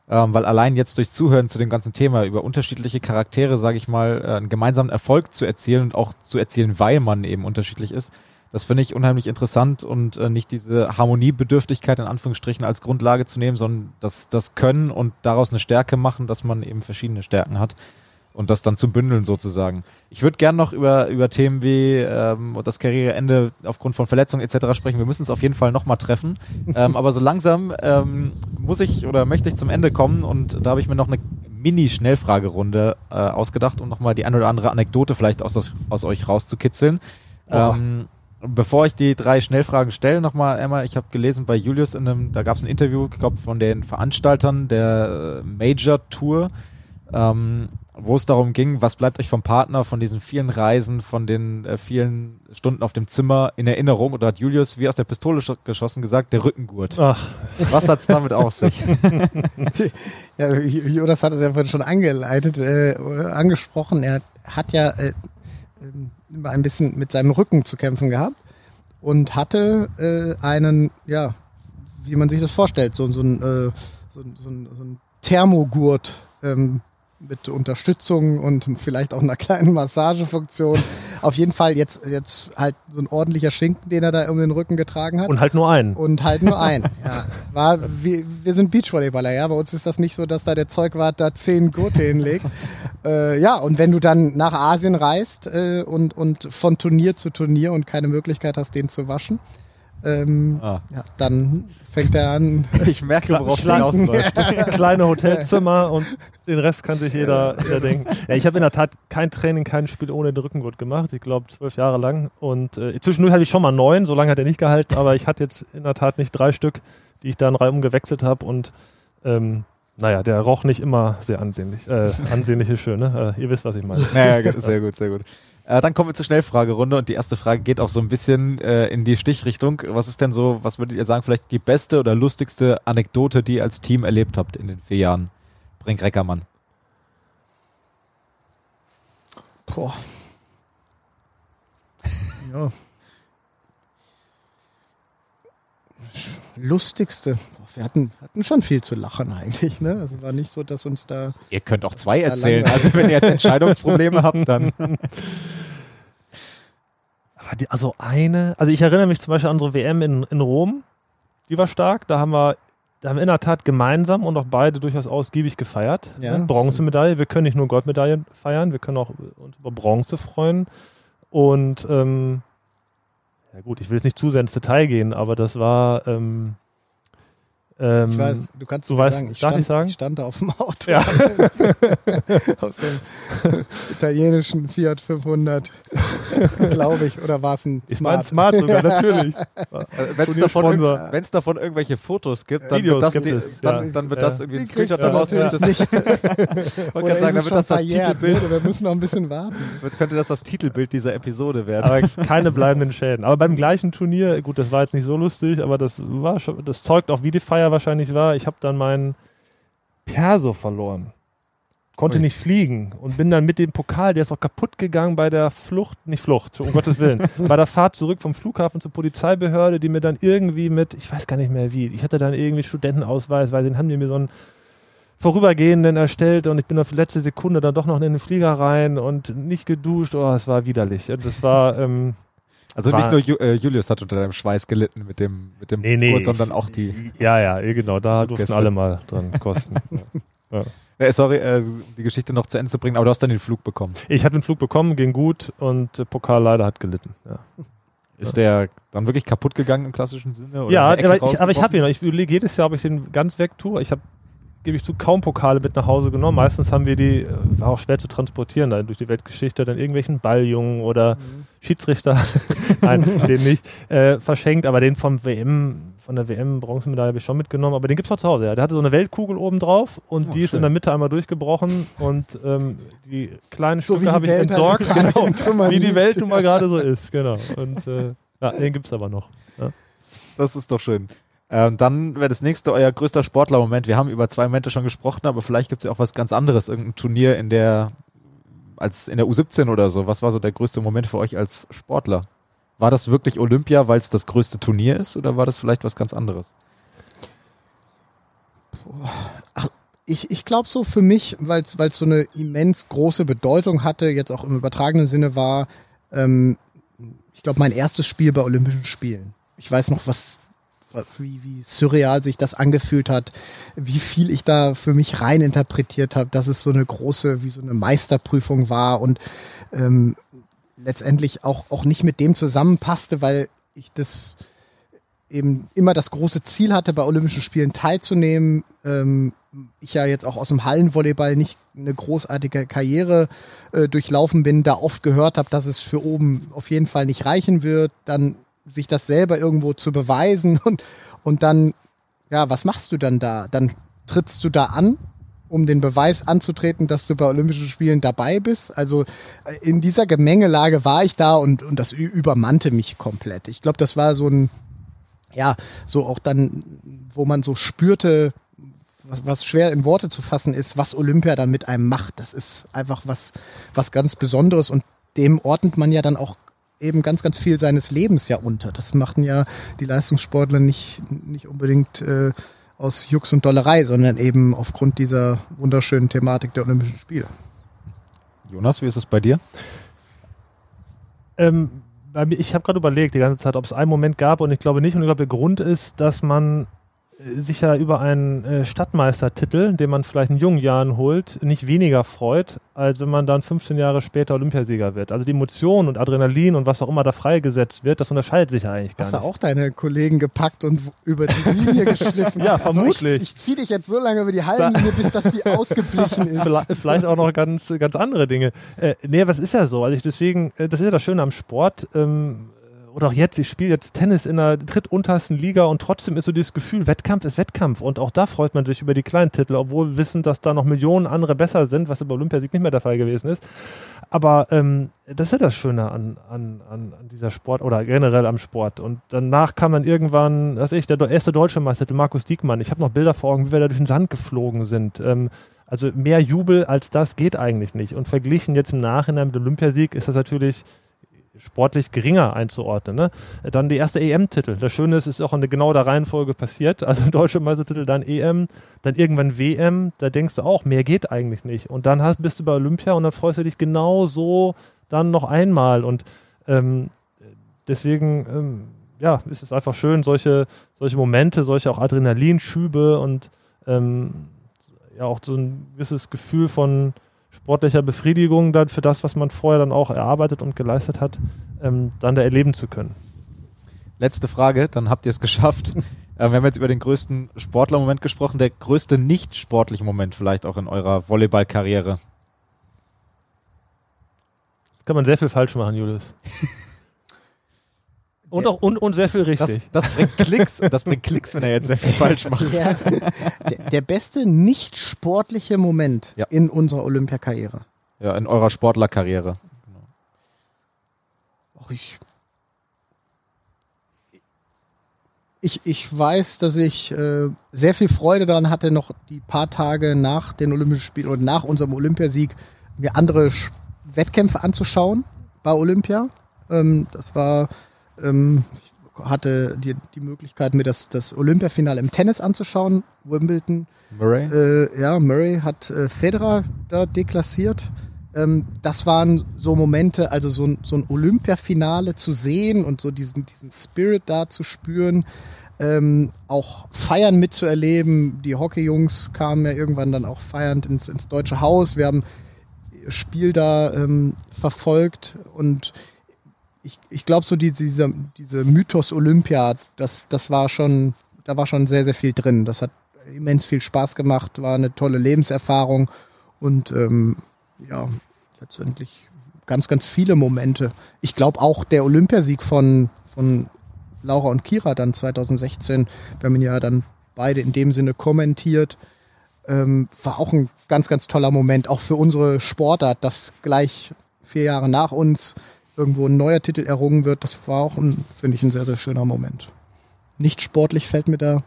Ähm, weil allein jetzt durch Zuhören zu dem ganzen Thema über unterschiedliche Charaktere, sage ich mal, äh, einen gemeinsamen Erfolg zu erzielen und auch zu erzielen, weil man eben unterschiedlich ist, das finde ich unheimlich interessant und äh, nicht diese Harmoniebedürftigkeit in Anführungsstrichen als Grundlage zu nehmen, sondern das, das Können und daraus eine Stärke machen, dass man eben verschiedene Stärken hat und das dann zu bündeln sozusagen. Ich würde gern noch über, über Themen wie ähm, das Karriereende aufgrund von Verletzungen etc. sprechen. Wir müssen es auf jeden Fall nochmal treffen. ähm, aber so langsam ähm, muss ich oder möchte ich zum Ende kommen und da habe ich mir noch eine Mini-Schnellfragerunde äh, ausgedacht, um nochmal die eine oder andere Anekdote vielleicht aus, aus euch rauszukitzeln. Ähm, Bevor ich die drei Schnellfragen stelle, nochmal, Emma, ich habe gelesen bei Julius in einem, da gab es ein Interview, ich glaube, von den Veranstaltern der äh, Major Tour, ähm, wo es darum ging, was bleibt euch vom Partner, von diesen vielen Reisen, von den äh, vielen Stunden auf dem Zimmer in Erinnerung? Oder hat Julius wie aus der Pistole geschossen gesagt, der Rückengurt. Ach. Was hat's damit auf sich? ja, Jonas hat es ja vorhin schon angeleitet, äh, angesprochen. Er hat ja äh, ähm, ein bisschen mit seinem Rücken zu kämpfen gehabt und hatte äh, einen, ja, wie man sich das vorstellt, so, so, ein, äh, so, so, ein, so ein Thermogurt ähm, mit Unterstützung und vielleicht auch einer kleinen Massagefunktion. Auf jeden Fall jetzt, jetzt halt so ein ordentlicher Schinken, den er da um den Rücken getragen hat. Und halt nur einen. Und halt nur einen. ja. War, wir, wir sind Beachvolleyballer, ja. Bei uns ist das nicht so, dass da der Zeugwart da zehn Gurte hinlegt. Äh, ja, und wenn du dann nach Asien reist äh, und, und von Turnier zu Turnier und keine Möglichkeit hast, den zu waschen, ähm, ah. ja, dann fängt er an. Ich merke, worauf es hinausläuft. Kleine Hotelzimmer und den Rest kann sich jeder, jeder denken. Ja, ich habe in der Tat kein Training, kein Spiel ohne den Rückengurt gemacht. Ich glaube zwölf Jahre lang. Und äh, zwischendurch hatte ich schon mal neun, so lange hat er nicht gehalten, aber ich hatte jetzt in der Tat nicht drei Stück, die ich dann reihum gewechselt habe. Und ähm, naja, der roch nicht immer sehr ansehnlich. Äh, ansehnlich ist schön, ne? Äh, ihr wisst, was ich meine. Naja, sehr gut, sehr gut. Äh, dann kommen wir zur Schnellfragerunde und die erste Frage geht auch so ein bisschen äh, in die Stichrichtung. Was ist denn so, was würdet ihr sagen, vielleicht die beste oder lustigste Anekdote, die ihr als Team erlebt habt in den vier Jahren? Brink Reckermann. Boah. ja. Lustigste. Wir hatten, hatten schon viel zu lachen eigentlich. Ne? Also war nicht so, dass uns da. Ihr könnt auch zwei erzählen. Also wenn ihr jetzt Entscheidungsprobleme habt, dann. Also eine, also ich erinnere mich zum Beispiel an unsere WM in, in Rom. Die war stark. Da haben wir, da haben wir in der Tat gemeinsam und auch beide durchaus ausgiebig gefeiert. Ja, Bronzemedaille. Wir können nicht nur Goldmedaillen feiern, wir können auch uns über Bronze freuen. Und ähm, ja gut, ich will jetzt nicht zu sehr ins Detail gehen, aber das war ähm, ähm, ich weiß, du kannst du weißt, sagen, ich darf stand, ich sagen? Ich stand da auf dem Auto. Ja. Aus dem italienischen Fiat 500, glaube ich. Oder war es ein ich Smart? Smart sogar, natürlich. Wenn es davon, davon irgendwelche Fotos gibt, dann Videos wird das, gibt die, es, dann, ja. dann wird das irgendwie ein Screenshot daraus. Ja, das nicht. Man kann sagen, dann wird das das Titelbild. Wir müssen noch ein bisschen warten. Könnte das das Titelbild dieser Episode werden. Aber keine bleibenden Schäden. Aber beim gleichen Turnier, gut, das war jetzt nicht so lustig, aber das war schon, das zeugt auch, wie die Feier wahrscheinlich war. Ich habe dann meinen Perso verloren. Konnte Ui. nicht fliegen und bin dann mit dem Pokal, der ist auch kaputt gegangen bei der Flucht, nicht Flucht, um Gottes Willen, bei der Fahrt zurück vom Flughafen zur Polizeibehörde, die mir dann irgendwie mit, ich weiß gar nicht mehr wie, ich hatte dann irgendwie Studentenausweis, weil den haben die mir so einen vorübergehenden erstellt und ich bin auf letzte Sekunde dann doch noch in den Flieger rein und nicht geduscht, oh, es war widerlich. Das war, ähm, also war, nicht nur äh, Julius hat unter deinem Schweiß gelitten mit dem, mit dem nee, nee, Kurt, sondern auch die. Ja, ja, eh, genau, da durften alle mal dran kosten. ja. Ja. sorry, äh, die Geschichte noch zu Ende zu bringen, aber du hast dann den Flug bekommen. Ich hatte den Flug bekommen, ging gut und Pokal leider hat gelitten. Ja. Ist der dann wirklich kaputt gegangen im klassischen Sinne? ja, aber ich, aber ich habe ihn noch. Ich überlege jedes Jahr, ob ich den ganz weg tue. Ich habe gebe ich zu, kaum Pokale mit nach Hause genommen. Meistens haben wir die, äh, war auch schwer zu transportieren, dann durch die Weltgeschichte, dann irgendwelchen Balljungen oder mhm. Schiedsrichter, nein, den nicht, äh, verschenkt, aber den vom WM, von der WM Bronzemedaille habe ich schon mitgenommen, aber den gibt es noch zu Hause. Ja. Der hatte so eine Weltkugel oben drauf und oh, die schön. ist in der Mitte einmal durchgebrochen und ähm, die kleinen so Stücke habe ich halt entsorgt, genau, wie die Welt nun mal gerade so ist, genau. Und äh, ja, den gibt es aber noch. Ja. Das ist doch schön. Ähm, dann wäre das nächste euer größter Sportler-Moment. Wir haben über zwei Momente schon gesprochen, aber vielleicht gibt es ja auch was ganz anderes, irgendein Turnier in der als in der U17 oder so. Was war so der größte Moment für euch als Sportler? War das wirklich Olympia, weil es das größte Turnier ist, oder war das vielleicht was ganz anderes? Ach, ich, ich glaube so für mich, weil es so eine immens große Bedeutung hatte, jetzt auch im übertragenen Sinne war, ähm, ich glaube, mein erstes Spiel bei Olympischen Spielen. Ich weiß noch, was, wie, wie surreal sich das angefühlt hat, wie viel ich da für mich rein interpretiert habe, dass es so eine große, wie so eine Meisterprüfung war und ähm, letztendlich auch, auch nicht mit dem zusammenpasste, weil ich das eben immer das große Ziel hatte, bei Olympischen Spielen teilzunehmen. Ähm, ich ja jetzt auch aus dem Hallenvolleyball nicht eine großartige Karriere äh, durchlaufen bin, da oft gehört habe, dass es für oben auf jeden Fall nicht reichen wird, dann sich das selber irgendwo zu beweisen und, und dann, ja, was machst du dann da? Dann trittst du da an, um den Beweis anzutreten, dass du bei Olympischen Spielen dabei bist. Also äh, in dieser Gemengelage war ich da und, und das übermannte mich komplett. Ich glaube, das war so ein, ja, so auch dann, wo man so spürte, was, was schwer in Worte zu fassen ist, was Olympia dann mit einem macht. Das ist einfach was, was ganz Besonderes und dem ordnet man ja dann auch eben ganz, ganz viel seines Lebens ja unter. Das machten ja die Leistungssportler nicht, nicht unbedingt äh, aus Jux und Dollerei, sondern eben aufgrund dieser wunderschönen Thematik der Olympischen Spiele. Jonas, wie ist es bei dir? Ähm, ich habe gerade überlegt die ganze Zeit, ob es einen Moment gab und ich glaube nicht. Und ich glaube, der Grund ist, dass man sich ja über einen äh, Stadtmeistertitel, den man vielleicht in jungen Jahren holt, nicht weniger freut, als wenn man dann 15 Jahre später Olympiasieger wird. Also die Emotion und Adrenalin und was auch immer da freigesetzt wird, das unterscheidet sich ja eigentlich gar Hast nicht. Hast du auch deine Kollegen gepackt und über die Linie geschliffen? ja, vermutlich. Also ich, ich ziehe dich jetzt so lange über die Hallenlinie, bis das die ausgeblichen ist. Vielleicht auch noch ganz, ganz andere Dinge. Äh, nee, was ist ja so? Also ich deswegen, äh, das ist ja das Schöne am Sport. Ähm, oder auch jetzt, ich spiele jetzt Tennis in der drittuntersten Liga und trotzdem ist so dieses Gefühl, Wettkampf ist Wettkampf. Und auch da freut man sich über die kleinen Titel, obwohl wissen, dass da noch Millionen andere besser sind, was im Olympiasieg nicht mehr der Fall gewesen ist. Aber ähm, das ist ja das Schöne an, an, an, dieser Sport oder generell am Sport. Und danach kam dann irgendwann, was ich, der erste deutsche Meister, Markus Diekmann. Ich habe noch Bilder vor Augen, wie wir da durch den Sand geflogen sind. Ähm, also mehr Jubel als das geht eigentlich nicht. Und verglichen jetzt im Nachhinein mit dem Olympiasieg ist das natürlich sportlich geringer einzuordnen. Ne? Dann die erste EM-Titel. Das Schöne ist, ist auch in genau der Reihenfolge passiert. Also deutsche Meistertitel, dann EM, dann irgendwann WM. Da denkst du auch, mehr geht eigentlich nicht. Und dann hast, bist du bei Olympia und dann freust du dich genau so dann noch einmal. Und ähm, deswegen, ähm, ja, ist es einfach schön, solche, solche Momente, solche auch Adrenalinschübe und ähm, ja auch so ein gewisses Gefühl von sportlicher Befriedigung dann für das, was man vorher dann auch erarbeitet und geleistet hat, ähm, dann da erleben zu können. Letzte Frage, dann habt ihr es geschafft. Äh, wir haben jetzt über den größten Sportlermoment gesprochen, der größte nicht sportliche Moment vielleicht auch in eurer Volleyballkarriere. Das kann man sehr viel falsch machen, Julius. Und auch und, und sehr viel richtig. Das, das, bringt Klicks, das bringt Klicks, wenn er jetzt sehr viel falsch macht. Der, der, der beste nicht sportliche Moment ja. in unserer Olympiakarriere. Ja, in eurer Sportlerkarriere. Ach, ich, ich, ich weiß, dass ich äh, sehr viel Freude daran hatte, noch die paar Tage nach den Olympischen Spielen oder nach unserem Olympiasieg mir andere Wettkämpfe anzuschauen bei Olympia. Ähm, das war ähm, ich hatte die, die Möglichkeit, mir das, das Olympiafinale im Tennis anzuschauen, Wimbledon. Murray? Äh, ja, Murray hat äh, Federer da deklassiert. Ähm, das waren so Momente, also so, so ein Olympiafinale zu sehen und so diesen, diesen Spirit da zu spüren. Ähm, auch Feiern mitzuerleben. Die Hockeyjungs kamen ja irgendwann dann auch feiernd ins, ins Deutsche Haus. Wir haben Spiel da ähm, verfolgt und ich, ich glaube so die, diese, diese Mythos Olympia, das, das war schon, da war schon sehr, sehr viel drin. Das hat immens viel Spaß gemacht, war eine tolle Lebenserfahrung und ähm, ja, letztendlich ganz, ganz viele Momente. Ich glaube auch der Olympiasieg von, von Laura und Kira dann 2016, wir haben ja dann beide in dem Sinne kommentiert, ähm, war auch ein ganz, ganz toller Moment, auch für unsere Sportart, dass gleich vier Jahre nach uns irgendwo ein neuer Titel errungen wird. Das war auch, finde ich, ein sehr, sehr schöner Moment. Nicht sportlich fällt mir da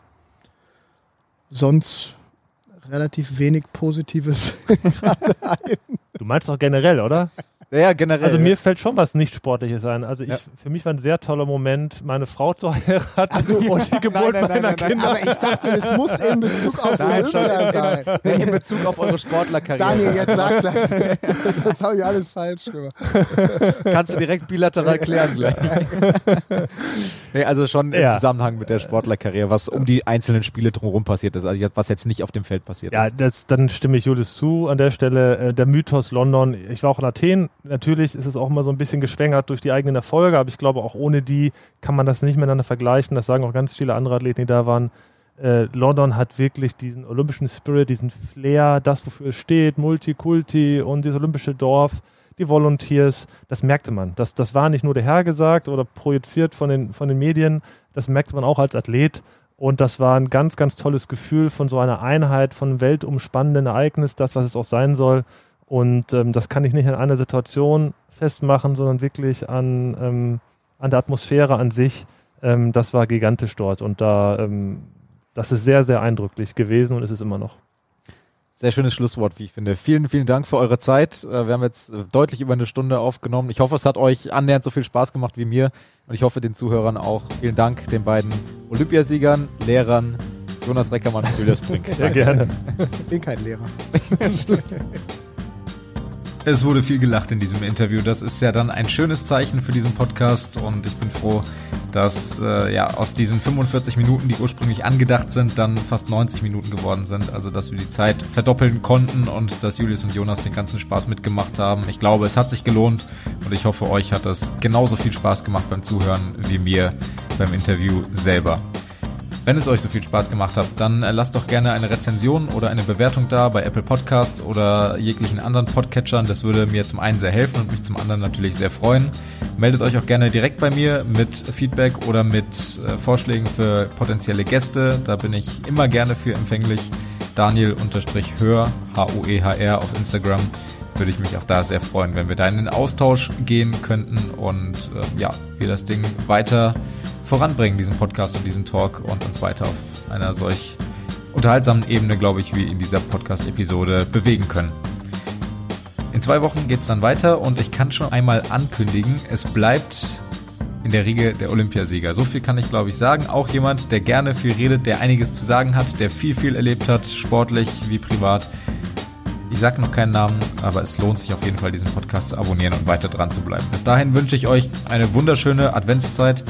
sonst relativ wenig Positives gerade ein. Du meinst doch generell, oder? Ja, generell. Also mir fällt schon was nicht Sportliches ein. Also ich, ja. für mich war ein sehr toller Moment, meine Frau zu heiraten also, und die Geburt nein, nein, meiner nein, Kinder. Aber ich dachte, es muss in Bezug auf nein, Olympia sein. In Bezug auf eure Sportlerkarriere. Daniel, jetzt sag das. Das habe ich alles falsch gemacht. Kannst du direkt bilateral klären gleich. nee, also schon im ja. Zusammenhang mit der Sportlerkarriere, was um die einzelnen Spiele drumherum passiert ist, also was jetzt nicht auf dem Feld passiert ja, ist. Ja, dann stimme ich Julius zu an der Stelle. Äh, der Mythos London, ich war auch in Athen, natürlich ist es auch immer so ein bisschen geschwängert durch die eigenen Erfolge, aber ich glaube, auch ohne die kann man das nicht miteinander vergleichen. Das sagen auch ganz viele andere Athleten, die da waren. Äh, London hat wirklich diesen olympischen Spirit, diesen Flair, das, wofür es steht, Multikulti und das olympische Dorf, die Volunteers, das merkte man. Das, das war nicht nur der Herr gesagt oder projiziert von den, von den Medien, das merkte man auch als Athlet. Und das war ein ganz, ganz tolles Gefühl von so einer Einheit, von einem weltumspannenden Ereignis, das, was es auch sein soll. Und ähm, das kann ich nicht an einer Situation festmachen, sondern wirklich an, ähm, an der Atmosphäre an sich. Ähm, das war gigantisch dort und da, ähm, das ist sehr, sehr eindrücklich gewesen und ist es immer noch. Sehr schönes Schlusswort, wie ich finde. Vielen, vielen Dank für eure Zeit. Äh, wir haben jetzt äh, deutlich über eine Stunde aufgenommen. Ich hoffe, es hat euch annähernd so viel Spaß gemacht wie mir und ich hoffe den Zuhörern auch. Vielen Dank den beiden Olympiasiegern, Lehrern, Jonas Reckermann und Julius Brink. Sehr gerne. Ich bin kein Lehrer. Stimmt. Es wurde viel gelacht in diesem Interview. Das ist ja dann ein schönes Zeichen für diesen Podcast und ich bin froh, dass äh, ja aus diesen 45 Minuten, die ursprünglich angedacht sind, dann fast 90 Minuten geworden sind. Also dass wir die Zeit verdoppeln konnten und dass Julius und Jonas den ganzen Spaß mitgemacht haben. Ich glaube, es hat sich gelohnt und ich hoffe, euch hat es genauso viel Spaß gemacht beim Zuhören wie mir beim Interview selber. Wenn es euch so viel Spaß gemacht hat, dann äh, lasst doch gerne eine Rezension oder eine Bewertung da bei Apple Podcasts oder jeglichen anderen Podcatchern. Das würde mir zum einen sehr helfen und mich zum anderen natürlich sehr freuen. Meldet euch auch gerne direkt bei mir mit Feedback oder mit äh, Vorschlägen für potenzielle Gäste. Da bin ich immer gerne für empfänglich. Daniel-Hör, H-O-E-H-R auf Instagram würde ich mich auch da sehr freuen, wenn wir da in den Austausch gehen könnten und äh, ja, wir das Ding weiter voranbringen, diesen Podcast und diesen Talk und uns weiter auf einer solch unterhaltsamen Ebene, glaube ich, wie in dieser Podcast-Episode bewegen können. In zwei Wochen geht es dann weiter und ich kann schon einmal ankündigen, es bleibt in der Riege der Olympiasieger. So viel kann ich, glaube ich, sagen. Auch jemand, der gerne viel redet, der einiges zu sagen hat, der viel, viel erlebt hat, sportlich wie privat. Ich sage noch keinen Namen, aber es lohnt sich auf jeden Fall, diesen Podcast zu abonnieren und weiter dran zu bleiben. Bis dahin wünsche ich euch eine wunderschöne Adventszeit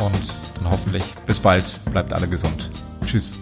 und dann hoffentlich bis bald. Bleibt alle gesund. Tschüss.